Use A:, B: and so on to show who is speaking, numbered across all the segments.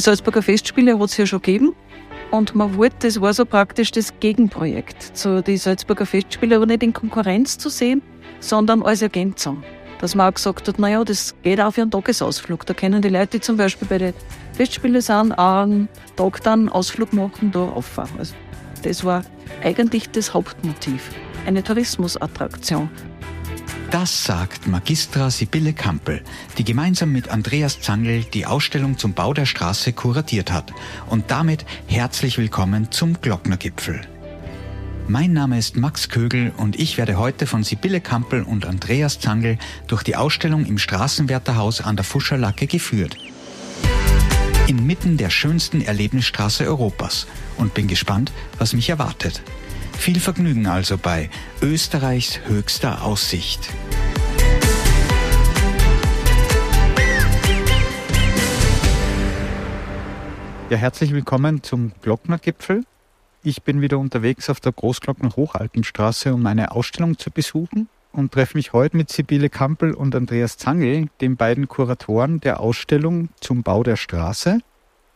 A: Die Salzburger Festspiele hat es ja schon gegeben. Und man wollte, das war so praktisch das Gegenprojekt zu die Salzburger Festspiele, aber nicht in Konkurrenz zu sehen, sondern als Ergänzung. Dass man auch gesagt hat, naja, das geht auch für einen Tagesausflug. Da können die Leute, die zum Beispiel bei den Festspielen sind, auch einen Tag dann Ausflug machen, da auffahren. Also das war eigentlich das Hauptmotiv. Eine Tourismusattraktion.
B: Das sagt Magistra Sibylle Kampel, die gemeinsam mit Andreas Zangl die Ausstellung zum Bau der Straße kuratiert hat. Und damit herzlich willkommen zum Glocknergipfel. Mein Name ist Max Kögel und ich werde heute von Sibylle Kampel und Andreas Zangl durch die Ausstellung im Straßenwärterhaus an der Fuscherlacke geführt. Inmitten der schönsten Erlebnisstraße Europas und bin gespannt, was mich erwartet. Viel Vergnügen also bei Österreichs höchster Aussicht.
C: Ja, herzlich willkommen zum Glocknergipfel. Ich bin wieder unterwegs auf der Großglockner Hochalpenstraße, um eine Ausstellung zu besuchen und treffe mich heute mit Sibylle Kampel und Andreas Zangel, den beiden Kuratoren der Ausstellung zum Bau der Straße.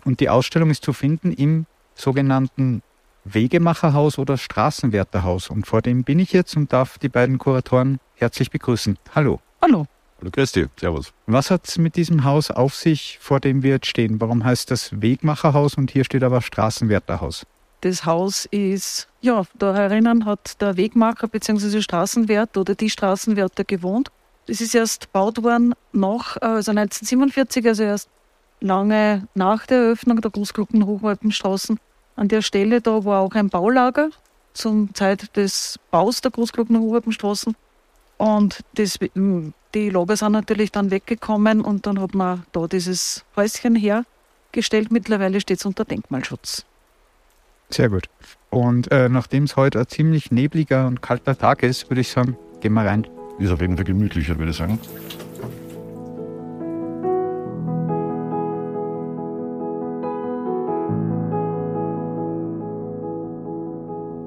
C: Und die Ausstellung ist zu finden im sogenannten Wegemacherhaus oder Straßenwärterhaus. Und vor dem bin ich jetzt und darf die beiden Kuratoren herzlich begrüßen. Hallo.
A: Hallo.
D: Hallo Christi, Servus.
C: Was hat es mit diesem Haus auf sich, vor dem wir jetzt stehen? Warum heißt das Wegmacherhaus und hier steht aber Straßenwärterhaus?
A: Das Haus ist, ja, da herinnen hat der Wegmacher bzw. Straßenwärter oder die Straßenwärter gewohnt. Das ist erst gebaut worden nach, also 1947, also erst lange nach der Eröffnung der Großglocken Hochalpenstraßen. An der Stelle da war auch ein Baulager zum Zeit des Baus der Großglockner Hochwalpenstraßen. Und das, die Lager sind natürlich dann weggekommen und dann hat man da dieses Häuschen hergestellt. Mittlerweile steht es unter Denkmalschutz.
C: Sehr gut. Und äh, nachdem es heute ein ziemlich nebliger und kalter Tag ist, würde ich sagen, gehen wir rein.
D: Ist auf jeden Fall gemütlicher, würde ich sagen.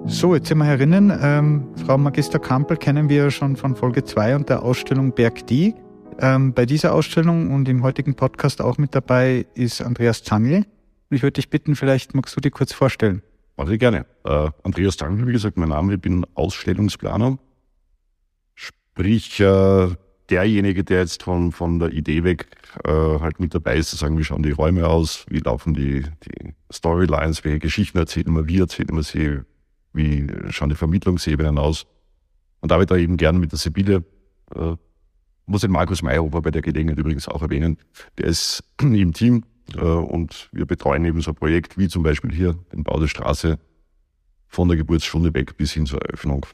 C: So, jetzt sind wir herinnen. Ähm, Frau Magister Kampel kennen wir schon von Folge 2 und der Ausstellung Berg Die. Ähm, bei dieser Ausstellung und im heutigen Podcast auch mit dabei ist Andreas Zangl. Ich würde dich bitten, vielleicht magst du dich kurz vorstellen.
D: Mache ich gerne. Äh, Andreas Zangl, wie gesagt, mein Name, ich bin Ausstellungsplaner. Sprich, äh, derjenige, der jetzt von, von der Idee weg äh, halt mit dabei ist, zu sagen, wie schauen die Räume aus, wie laufen die, die Storylines, welche Geschichten erzählen wir, wie erzählen wir sie, wie schauen die Vermittlungsebenen aus. Und da wird da eben gern mit der Sibylle, äh, muss den Markus Meyerhofer bei der Gelegenheit übrigens auch erwähnen, der ist im Team äh, und wir betreuen eben so ein Projekt wie zum Beispiel hier den Bau der Straße von der Geburtsstunde weg bis hin zur Eröffnung.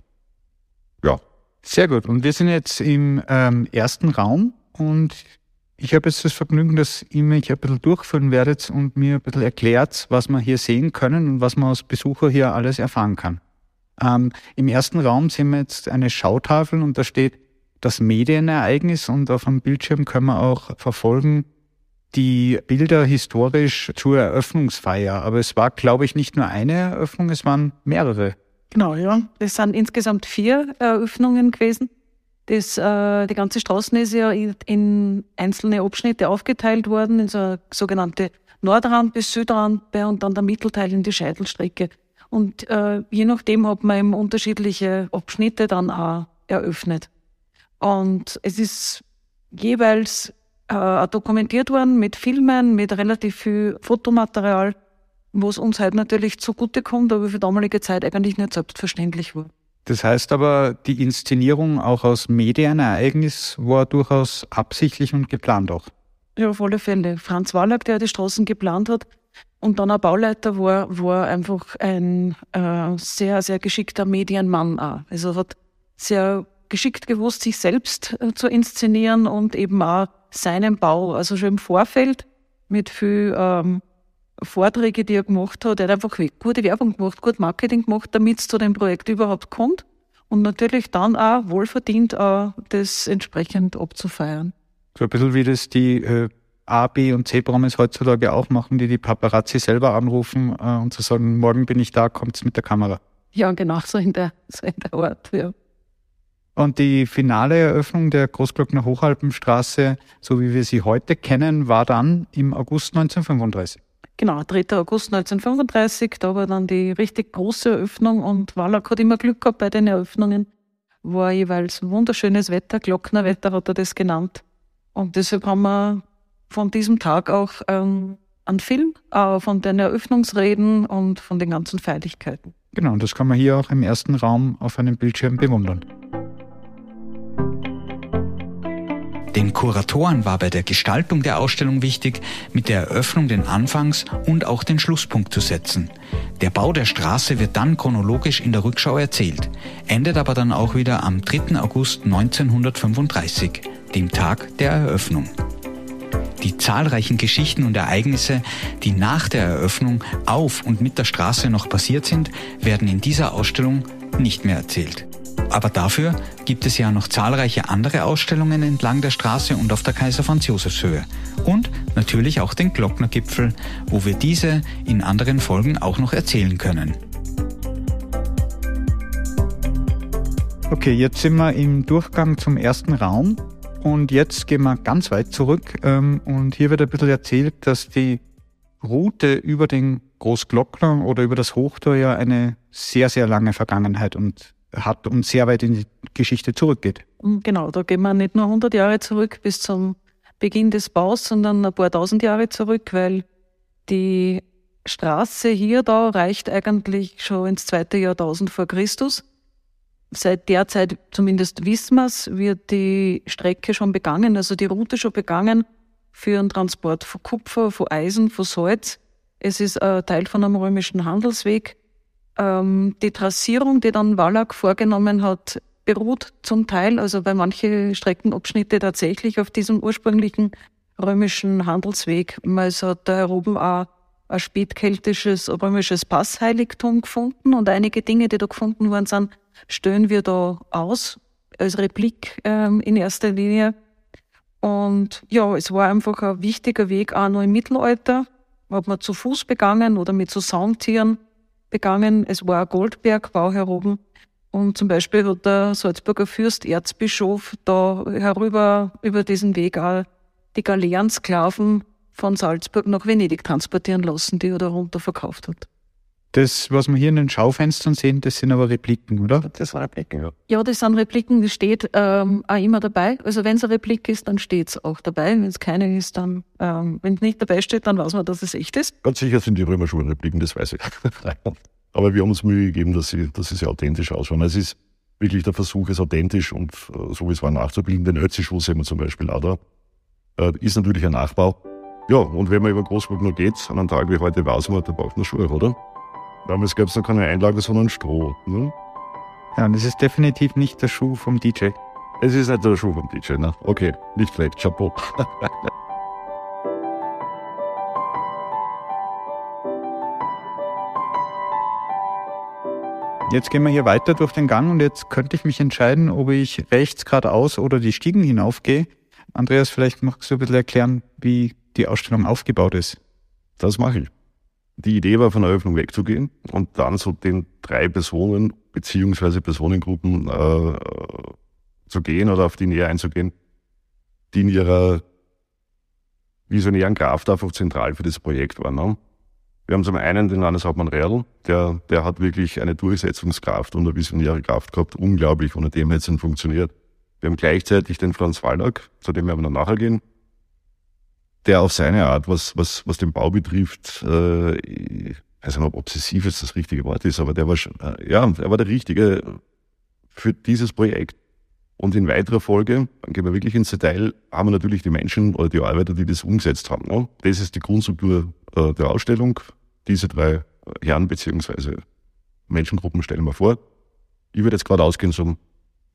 D: Ja.
C: Sehr gut. Und wir sind jetzt im ähm, ersten Raum und ich habe jetzt das Vergnügen, dass ihr mich ein bisschen durchführen werdet und mir ein bisschen erklärt, was wir hier sehen können und was man als Besucher hier alles erfahren kann. Ähm, Im ersten Raum sehen wir jetzt eine Schautafel und da steht das Medienereignis und auf dem Bildschirm können wir auch verfolgen die Bilder historisch zur Eröffnungsfeier. Aber es war, glaube ich, nicht nur eine Eröffnung, es waren mehrere.
A: Genau, ja. Es sind insgesamt vier Eröffnungen gewesen. Das, äh, die ganze Straße ist ja in einzelne Abschnitte aufgeteilt worden, in so eine sogenannte Nordrand bis Südrampe und dann der Mittelteil in die Scheitelstrecke. Und äh, je nachdem hat man eben unterschiedliche Abschnitte dann auch eröffnet. Und es ist jeweils äh, dokumentiert worden mit Filmen, mit relativ viel Fotomaterial, wo es uns halt natürlich zugutekommt, aber für damalige Zeit eigentlich nicht selbstverständlich war.
C: Das heißt aber, die Inszenierung auch aus Medienereignis war durchaus absichtlich und geplant auch.
A: Ja, auf alle Fälle. Franz Wallack, der die Straßen geplant hat und dann ein Bauleiter war, war einfach ein äh, sehr, sehr geschickter Medienmann auch. Also hat sehr geschickt gewusst, sich selbst äh, zu inszenieren und eben auch seinen Bau. Also schon im Vorfeld mit viel ähm, Vorträge, die er gemacht hat. Er hat einfach gute Werbung gemacht, gut Marketing gemacht, damit es zu dem Projekt überhaupt kommt. Und natürlich dann auch wohlverdient auch das entsprechend abzufeiern.
C: So ein bisschen wie das die äh, A, B und C-Promis heutzutage auch machen, die die Paparazzi selber anrufen äh, und zu sagen, morgen bin ich da, kommt's mit der Kamera.
A: Ja, genau, so in der, so in der Art, ja.
C: Und die finale Eröffnung der Großglockner Hochalpenstraße, so wie wir sie heute kennen, war dann im August 1935.
A: Genau, 3. August 1935, da war dann die richtig große Eröffnung und Wallach hat immer Glück gehabt bei den Eröffnungen. War jeweils wunderschönes Wetter, Glocknerwetter hat er das genannt. Und deshalb haben wir von diesem Tag auch ähm, einen Film äh, von den Eröffnungsreden und von den ganzen Feierlichkeiten.
C: Genau, und das kann man hier auch im ersten Raum auf einem Bildschirm bewundern.
B: Den Kuratoren war bei der Gestaltung der Ausstellung wichtig, mit der Eröffnung den Anfangs- und auch den Schlusspunkt zu setzen. Der Bau der Straße wird dann chronologisch in der Rückschau erzählt, endet aber dann auch wieder am 3. August 1935, dem Tag der Eröffnung. Die zahlreichen Geschichten und Ereignisse, die nach der Eröffnung auf und mit der Straße noch passiert sind, werden in dieser Ausstellung nicht mehr erzählt. Aber dafür gibt es ja noch zahlreiche andere Ausstellungen entlang der Straße und auf der Kaiser Franz Josefs Höhe. Und natürlich auch den Glocknergipfel, wo wir diese in anderen Folgen auch noch erzählen können.
C: Okay, jetzt sind wir im Durchgang zum ersten Raum und jetzt gehen wir ganz weit zurück ähm, und hier wird ein bisschen erzählt, dass die Route über den Großglockner oder über das Hochtor ja eine sehr, sehr lange Vergangenheit und hat und sehr weit in die Geschichte zurückgeht.
A: Mm, genau, da gehen wir nicht nur 100 Jahre zurück bis zum Beginn des Baus, sondern ein paar tausend Jahre zurück, weil die Straße hier da reicht eigentlich schon ins zweite Jahrtausend vor Christus. Seit der Zeit, zumindest wissen wir es, wird die Strecke schon begangen, also die Route schon begangen für den Transport von Kupfer, von Eisen, von Salz. Es ist ein Teil von einem römischen Handelsweg ähm, die Trassierung, die dann Wallach vorgenommen hat, beruht zum Teil, also bei manche Streckenabschnitte tatsächlich auf diesem ursprünglichen römischen Handelsweg. Es hat da oben auch ein spätkeltisches römisches Passheiligtum gefunden und einige Dinge, die da gefunden worden sind, stellen wir da aus als Replik ähm, in erster Linie. Und ja, es war einfach ein wichtiger Weg auch noch im Mittelalter. Hat man zu Fuß begangen oder mit so Saumtieren begangen. Es war ein Goldbergbau heroben. Und zum Beispiel hat der Salzburger Fürst Erzbischof da herüber über diesen Weg auch die Galeerensklaven von Salzburg nach Venedig transportieren lassen, die er da runter verkauft hat.
C: Das, was wir hier in den Schaufenstern sehen, das sind aber Repliken, oder?
D: Das sind Repliken, ja.
A: Ja, das sind Repliken, das steht ähm, auch immer dabei. Also wenn es eine Replik ist, dann steht es auch dabei. Wenn es keine ist, dann, ähm, wenn es nicht dabei steht, dann weiß man, dass es echt ist.
D: Ganz sicher sind die Römerschulrepliken, das weiß ich. Aber wir haben uns Mühe gegeben, dass sie, dass sie sehr authentisch ausschauen. Es ist wirklich der Versuch, es authentisch und äh, so wie es war nachzubilden. Den Ötzi-Schuh sehen wir zum Beispiel auch da. Äh, ist natürlich ein Nachbau. Ja, und wenn man über Großburg noch geht, an einem Tag wie heute weiß man, da braucht man Schuhe, oder? Damals gab es noch keine Einlage, sondern Stroh. Ne?
C: Ja, und es ist definitiv nicht der Schuh vom DJ.
D: Es ist nicht der Schuh vom DJ, ne? Okay, nicht schlecht, Chapeau.
C: Jetzt gehen wir hier weiter durch den Gang und jetzt könnte ich mich entscheiden, ob ich rechts geradeaus oder die Stiegen hinaufgehe. Andreas, vielleicht magst du ein bisschen erklären, wie die Ausstellung aufgebaut ist.
D: Das mache ich. Die Idee war, von der Eröffnung wegzugehen und dann so den drei Personen beziehungsweise Personengruppen äh, zu gehen oder auf die näher einzugehen, die in ihrer visionären Kraft einfach zentral für das Projekt waren. Ne? Wir haben zum einen den Landeshauptmann Rerdl, der, der hat wirklich eine Durchsetzungskraft und eine visionäre Kraft gehabt, unglaublich, ohne dem hätte es nicht funktioniert. Wir haben gleichzeitig den Franz Waldack, zu dem wir noch nachher gehen, der auf seine Art, was, was, was den Bau betrifft, äh, ich weiß nicht, ob obsessiv jetzt das richtige Wort ist, aber der war schon, äh, ja, er war der Richtige für dieses Projekt. Und in weiterer Folge, dann gehen wir wirklich ins Detail, haben wir natürlich die Menschen oder die Arbeiter, die das umgesetzt haben. Ne? Das ist die Grundstruktur äh, der Ausstellung. Diese drei Herren beziehungsweise Menschengruppen stellen wir vor. Ich würde jetzt gerade ausgehen zum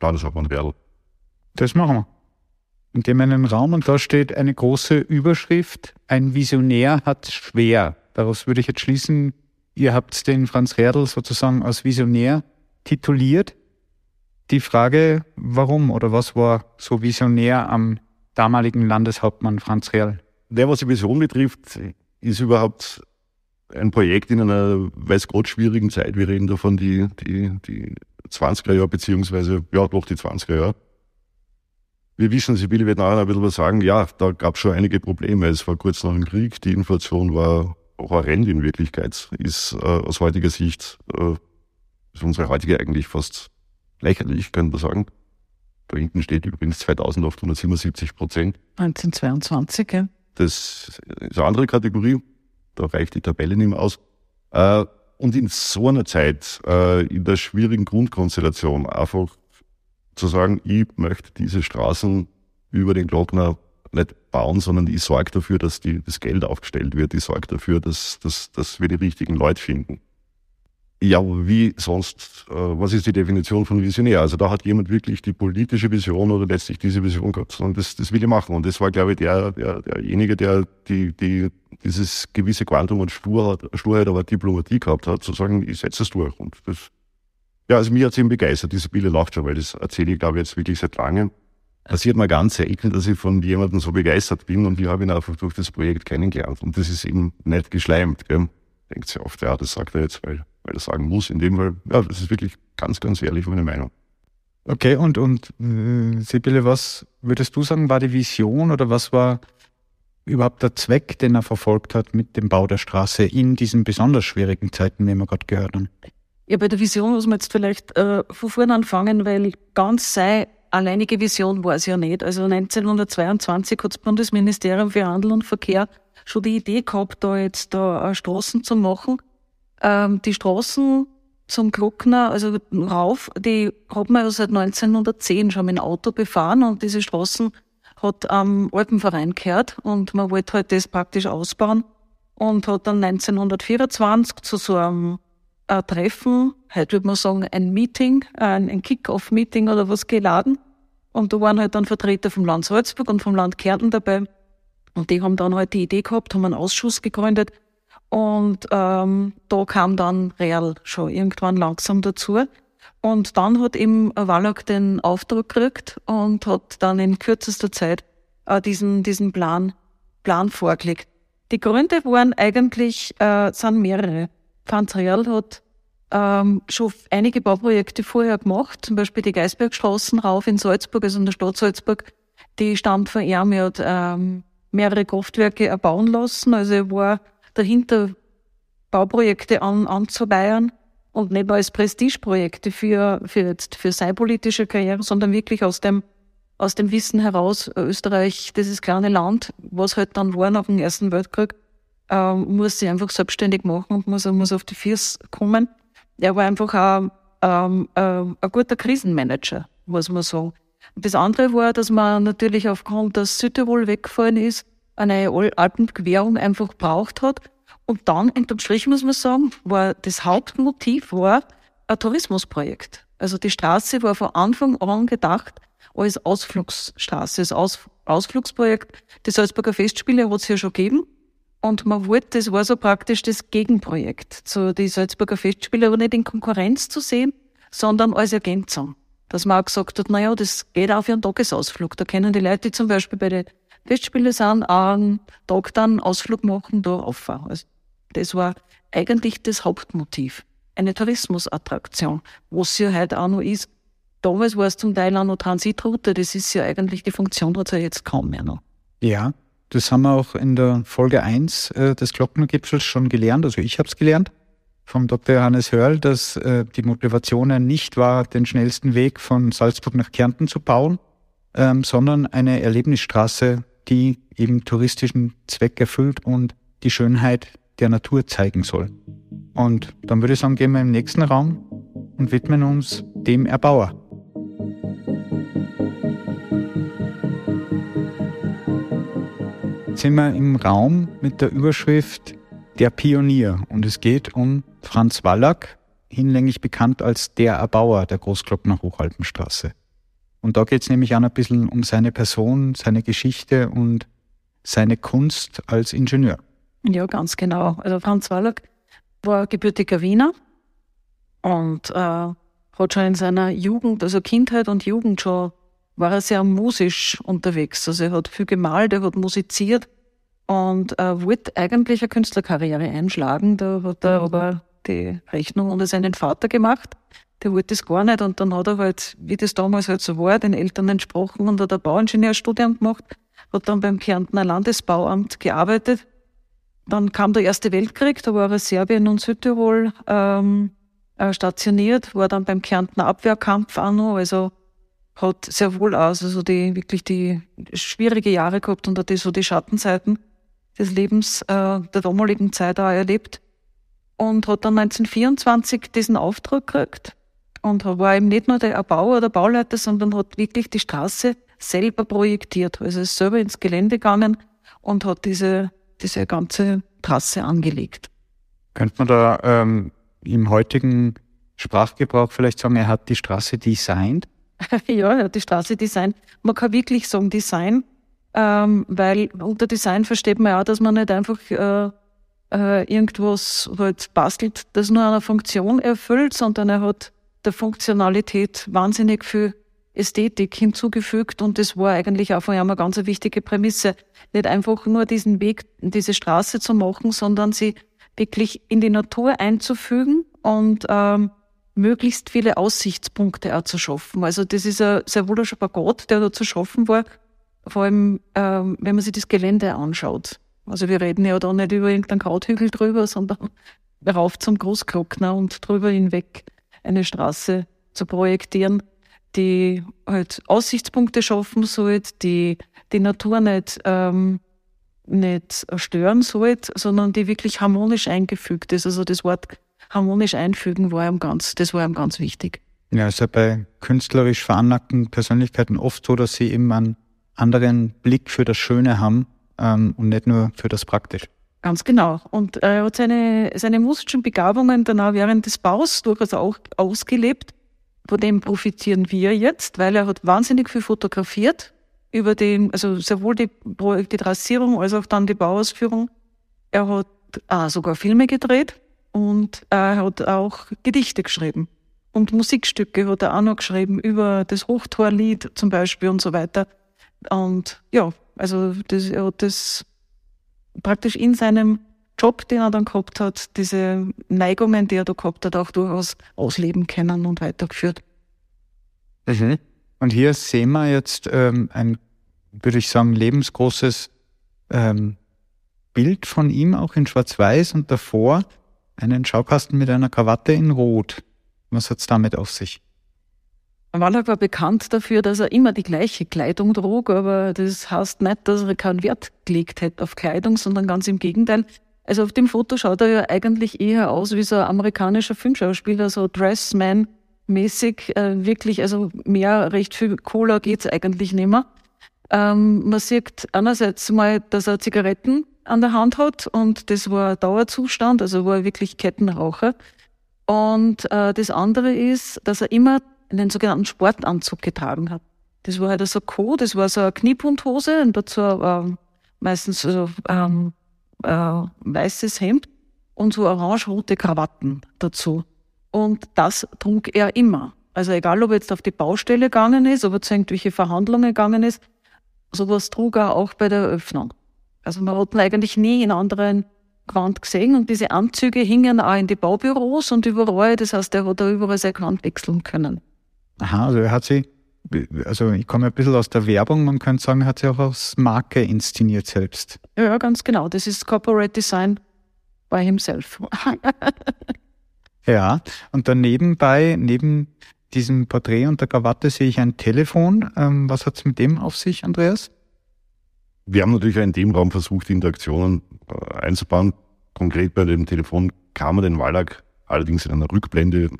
D: Landeshauptmann Werl.
C: Das machen wir in einen Raum und da steht eine große Überschrift, ein Visionär hat schwer. Daraus würde ich jetzt schließen, ihr habt den Franz Rerdl sozusagen als Visionär tituliert. Die Frage, warum oder was war so visionär am damaligen Landeshauptmann Franz Rerdl?
D: Der, was die Vision betrifft, ist überhaupt ein Projekt in einer, weiß Gott, schwierigen Zeit. Wir reden davon die, die, die 20er Jahre, beziehungsweise, ja, doch die 20er Jahre. Wir wissen, Sibylle wird nachher ein bisschen was sagen, ja, da gab es schon einige Probleme. Es war kurz nach dem Krieg, die Inflation war horrend in Wirklichkeit, ist äh, aus heutiger Sicht, äh, ist unsere heutige eigentlich fast lächerlich, könnte man sagen. Da hinten steht übrigens 2877 Prozent.
A: 1922, ja.
D: Das ist eine andere Kategorie. Da reicht die Tabelle nicht mehr aus. Äh, und in so einer Zeit, äh, in der schwierigen Grundkonstellation, einfach zu sagen, ich möchte diese Straßen über den Glockner nicht bauen, sondern ich sorge dafür, dass die, das Geld aufgestellt wird. Ich sorge dafür, dass, dass, dass wir die richtigen Leute finden. Ja, wie sonst, äh, was ist die Definition von Visionär? Also da hat jemand wirklich die politische Vision oder letztlich diese Vision gehabt und das, das will ich machen. Und das war, glaube ich, der, der, derjenige, der die, die, dieses gewisse Quantum und Sturheit, Sturheit aber Diplomatie gehabt hat, zu sagen, ich setze es durch. Und das, ja, also mir hat eben begeistert, diese Bilder lacht schon, weil das erzähle ich, glaube ich, jetzt wirklich seit langem. Passiert mal ganz selten, dass ich von jemandem so begeistert bin und ich habe ihn einfach durch das Projekt kennengelernt. Und das ist eben nicht geschleimt. Gell? Denkt sich oft, ja, das sagt er jetzt, weil weil er sagen muss. In dem Fall, ja, das ist wirklich ganz, ganz ehrlich meine Meinung.
C: Okay, und, und äh, Sibylle, was würdest du sagen, war die Vision oder was war überhaupt der Zweck, den er verfolgt hat mit dem Bau der Straße in diesen besonders schwierigen Zeiten, wie wir gerade gehört haben?
A: Ja, bei der Vision muss man jetzt vielleicht äh, von vorne anfangen, weil ganz sei alleinige Vision war es ja nicht. Also 1922 hat das Bundesministerium für Handel und Verkehr schon die Idee gehabt, da jetzt da Straßen zu machen ähm, die Straßen zum Glockner, also rauf, die hat man ja seit 1910 schon mit dem Auto befahren und diese Straßen hat am Alpenverein gehört und man wollte halt das praktisch ausbauen und hat dann 1924 zu so einem äh, Treffen, heute würde man sagen ein Meeting, ein, ein Kick-Off-Meeting oder was geladen und da waren halt dann Vertreter vom Land Salzburg und vom Land Kärnten dabei und die haben dann halt die Idee gehabt, haben einen Ausschuss gegründet, und ähm, da kam dann Real schon irgendwann langsam dazu. Und dann hat eben Wallach den Auftrag gekriegt und hat dann in kürzester Zeit äh, diesen, diesen Plan, Plan vorgelegt. Die Gründe waren eigentlich, äh, sind mehrere. Franz Real hat ähm, schon einige Bauprojekte vorher gemacht, zum Beispiel die Geisbergstraßen rauf in Salzburg, also in der Stadt Salzburg, die stammt von ihm, er hat ähm, mehrere Kraftwerke erbauen lassen, also er war dahinter Bauprojekte an, anzuleiern und nicht als Prestigeprojekte für, für, jetzt, für seine politische Karriere, sondern wirklich aus dem, aus dem Wissen heraus, Österreich, dieses kleine Land, was halt dann war nach dem Ersten Weltkrieg, ähm, muss sich einfach selbstständig machen und muss, muss auf die Füße kommen. Er war einfach ein, ähm, äh, ein guter Krisenmanager, muss man sagen. Das andere war, dass man natürlich aufgrund, dass Südtirol weggefallen ist, eine Alpenquerung einfach braucht hat. Und dann, unterm Strich muss man sagen, war das Hauptmotiv war ein Tourismusprojekt. Also die Straße war von Anfang an gedacht als Ausflugsstraße, als Aus, Ausflugsprojekt. Die Salzburger Festspiele hat es ja schon gegeben. Und man wollte, das war so praktisch das Gegenprojekt. So die Salzburger Festspiele aber nicht in Konkurrenz zu sehen, sondern als Ergänzung. Dass man auch gesagt hat, naja, das geht auch für einen Tagesausflug. Da können die Leute, die zum Beispiel bei den Festspiele sind, einen Tag dann Ausflug machen, da rauffahren. Also das war eigentlich das Hauptmotiv. Eine Tourismusattraktion, was ja heute auch noch ist. Damals war es zum Teil auch noch Transitroute, das ist ja eigentlich, die Funktion hat ja jetzt kaum mehr noch.
C: Ja, das haben wir auch in der Folge 1 äh, des Glocknergipfels schon gelernt, also ich habe es gelernt vom Dr. Johannes Hörl, dass äh, die Motivation nicht war, den schnellsten Weg von Salzburg nach Kärnten zu bauen, ähm, sondern eine Erlebnisstraße die eben touristischen Zweck erfüllt und die Schönheit der Natur zeigen soll. Und dann würde ich sagen, gehen wir im nächsten Raum und widmen uns dem Erbauer. Sind wir im Raum mit der Überschrift Der Pionier und es geht um Franz Wallach, hinlänglich bekannt als der Erbauer der Großglockner Hochalpenstraße. Und da geht es nämlich auch ein bisschen um seine Person, seine Geschichte und seine Kunst als Ingenieur.
A: Ja, ganz genau. Also Franz Wallach war gebürtiger Wiener und äh, hat schon in seiner Jugend, also Kindheit und Jugend schon, war er sehr musisch unterwegs. Also er hat viel gemalt, er hat musiziert und äh, wollte eigentlich eine Künstlerkarriere einschlagen. Da hat er aber die Rechnung unter seinen Vater gemacht der wollte das gar nicht und dann hat er halt, wie das damals halt so war, den Eltern entsprochen und hat ein Bauingenieurstudium gemacht, hat dann beim Kärntner Landesbauamt gearbeitet dann kam der Erste Weltkrieg, da war er Serbien und Südtirol ähm, äh, stationiert, war dann beim Kärntner Abwehrkampf auch noch, also hat sehr wohl aus, also die wirklich die schwierige Jahre gehabt und hat die, so die Schattenseiten des Lebens äh, der damaligen Zeit auch erlebt und hat dann 1924 diesen Auftrag gekriegt und war eben nicht nur der Erbauer oder Bauleiter, sondern hat wirklich die Straße selber projektiert. Also ist selber ins Gelände gegangen und hat diese, diese ganze Trasse angelegt.
C: Könnte man da ähm, im heutigen Sprachgebrauch vielleicht sagen, er hat die Straße designt?
A: ja, die Straße designt. Man kann wirklich sagen Design, ähm, weil unter Design versteht man ja, dass man nicht einfach äh, äh, irgendwas halt bastelt, das nur eine Funktion erfüllt, sondern er hat der Funktionalität wahnsinnig viel Ästhetik hinzugefügt und das war eigentlich auch von ihm eine ganz wichtige Prämisse. Nicht einfach nur diesen Weg, diese Straße zu machen, sondern sie wirklich in die Natur einzufügen und ähm, möglichst viele Aussichtspunkte auch zu schaffen. Also das ist ein sehr ein Spagat, der da zu schaffen war, vor allem ähm, wenn man sich das Gelände anschaut. Also wir reden ja da nicht über irgendeinen Krauthügel drüber, sondern rauf zum Großglockner und drüber hinweg eine Straße zu projektieren, die halt Aussichtspunkte schaffen sollte, die die Natur nicht, ähm, nicht stören sollte, sondern die wirklich harmonisch eingefügt ist. Also das Wort harmonisch einfügen war ihm ganz, das war ihm ganz wichtig.
C: Ja, ist ja bei künstlerisch veranlagten Persönlichkeiten oft so, dass sie eben einen anderen Blick für das Schöne haben ähm, und nicht nur für das Praktische.
A: Ganz genau. Und er hat seine, seine musischen Begabungen dann auch während des Baus durchaus auch ausgelebt. Von dem profitieren wir jetzt, weil er hat wahnsinnig viel fotografiert über den, also sowohl die, die Trassierung als auch dann die Bauausführung. Er hat ah, sogar Filme gedreht und er hat auch Gedichte geschrieben. Und Musikstücke hat er auch noch geschrieben über das Hochtorlied zum Beispiel und so weiter. Und ja, also das, er hat das praktisch in seinem Job, den er dann gehabt hat, diese Neigungen, die er da gehabt hat, auch durchaus ausleben können und weitergeführt.
C: Mhm. Und hier sehen wir jetzt ähm, ein, würde ich sagen, lebensgroßes ähm, Bild von ihm, auch in Schwarz-Weiß und davor einen Schaukasten mit einer Krawatte in Rot. Was hat's damit auf sich?
A: Wallach war bekannt dafür, dass er immer die gleiche Kleidung trug, aber das heißt nicht, dass er keinen Wert gelegt hätte auf Kleidung, sondern ganz im Gegenteil. Also auf dem Foto schaut er ja eigentlich eher aus wie so ein amerikanischer Filmschauspieler, so Dressman-mäßig, äh, wirklich, also mehr recht viel Cola geht's eigentlich nicht mehr. Ähm, man sieht einerseits mal, dass er Zigaretten an der Hand hat und das war Dauerzustand, also war er wirklich Kettenraucher. Und äh, das andere ist, dass er immer einen sogenannten Sportanzug getragen hat. Das war halt so Co, das war so eine Kniebundhose und dazu äh, meistens so ähm, äh, weißes Hemd und so orange-rote Krawatten dazu. Und das trug er immer. Also egal, ob er jetzt auf die Baustelle gegangen ist, ob er zu irgendwelche Verhandlungen gegangen ist, sowas trug er auch bei der Eröffnung. Also man hat ihn eigentlich nie in anderen Gewand gesehen und diese Anzüge hingen auch in die Baubüros und überall. Das heißt, er hat da überall sein Gewand wechseln können.
C: Aha, also er hat sie, also ich komme ein bisschen aus der Werbung, man könnte sagen, er hat sie auch als Marke inszeniert selbst.
A: Ja, ganz genau. Das ist Corporate Design by himself.
C: ja, und dann nebenbei, neben diesem Porträt und der Krawatte sehe ich ein Telefon. Ähm, was hat es mit dem auf sich, Andreas?
D: Wir haben natürlich in dem Raum versucht, Interaktionen äh, einzubauen. Konkret bei dem Telefon kam man den Wallach allerdings in einer Rückblende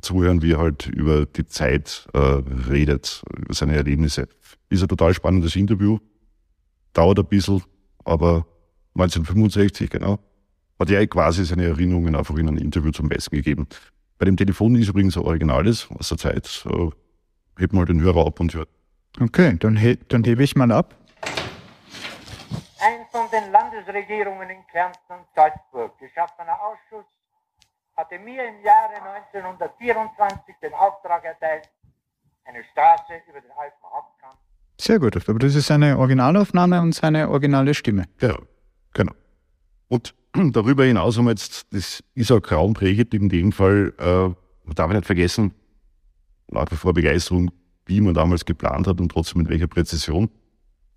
D: zuhören, wie er halt über die Zeit äh, redet, über seine Erlebnisse. Ist ein total spannendes Interview. Dauert ein bisschen, aber 1965, genau, hat er quasi seine Erinnerungen einfach in einem Interview zum Besten gegeben. Bei dem Telefon ist übrigens ein Originales aus der Zeit. Äh, hebt mal den Hörer ab und hört.
C: Okay, dann, he dann hebe ich mal ab.
E: Von den Landesregierungen in Kärnten und Salzburg geschaffener Ausschuss hatte mir im Jahre 1924 den Auftrag erteilt, eine Straße über den Alpenhauptkamm.
C: Sehr gut, aber das ist eine Originalaufnahme und seine originale Stimme.
D: Ja, genau. Und darüber hinaus haben wir jetzt, das ist auch grauenprägend in dem Fall, äh, man darf nicht vergessen, nach wie vor Begeisterung, wie man damals geplant hat und trotzdem mit welcher Präzision.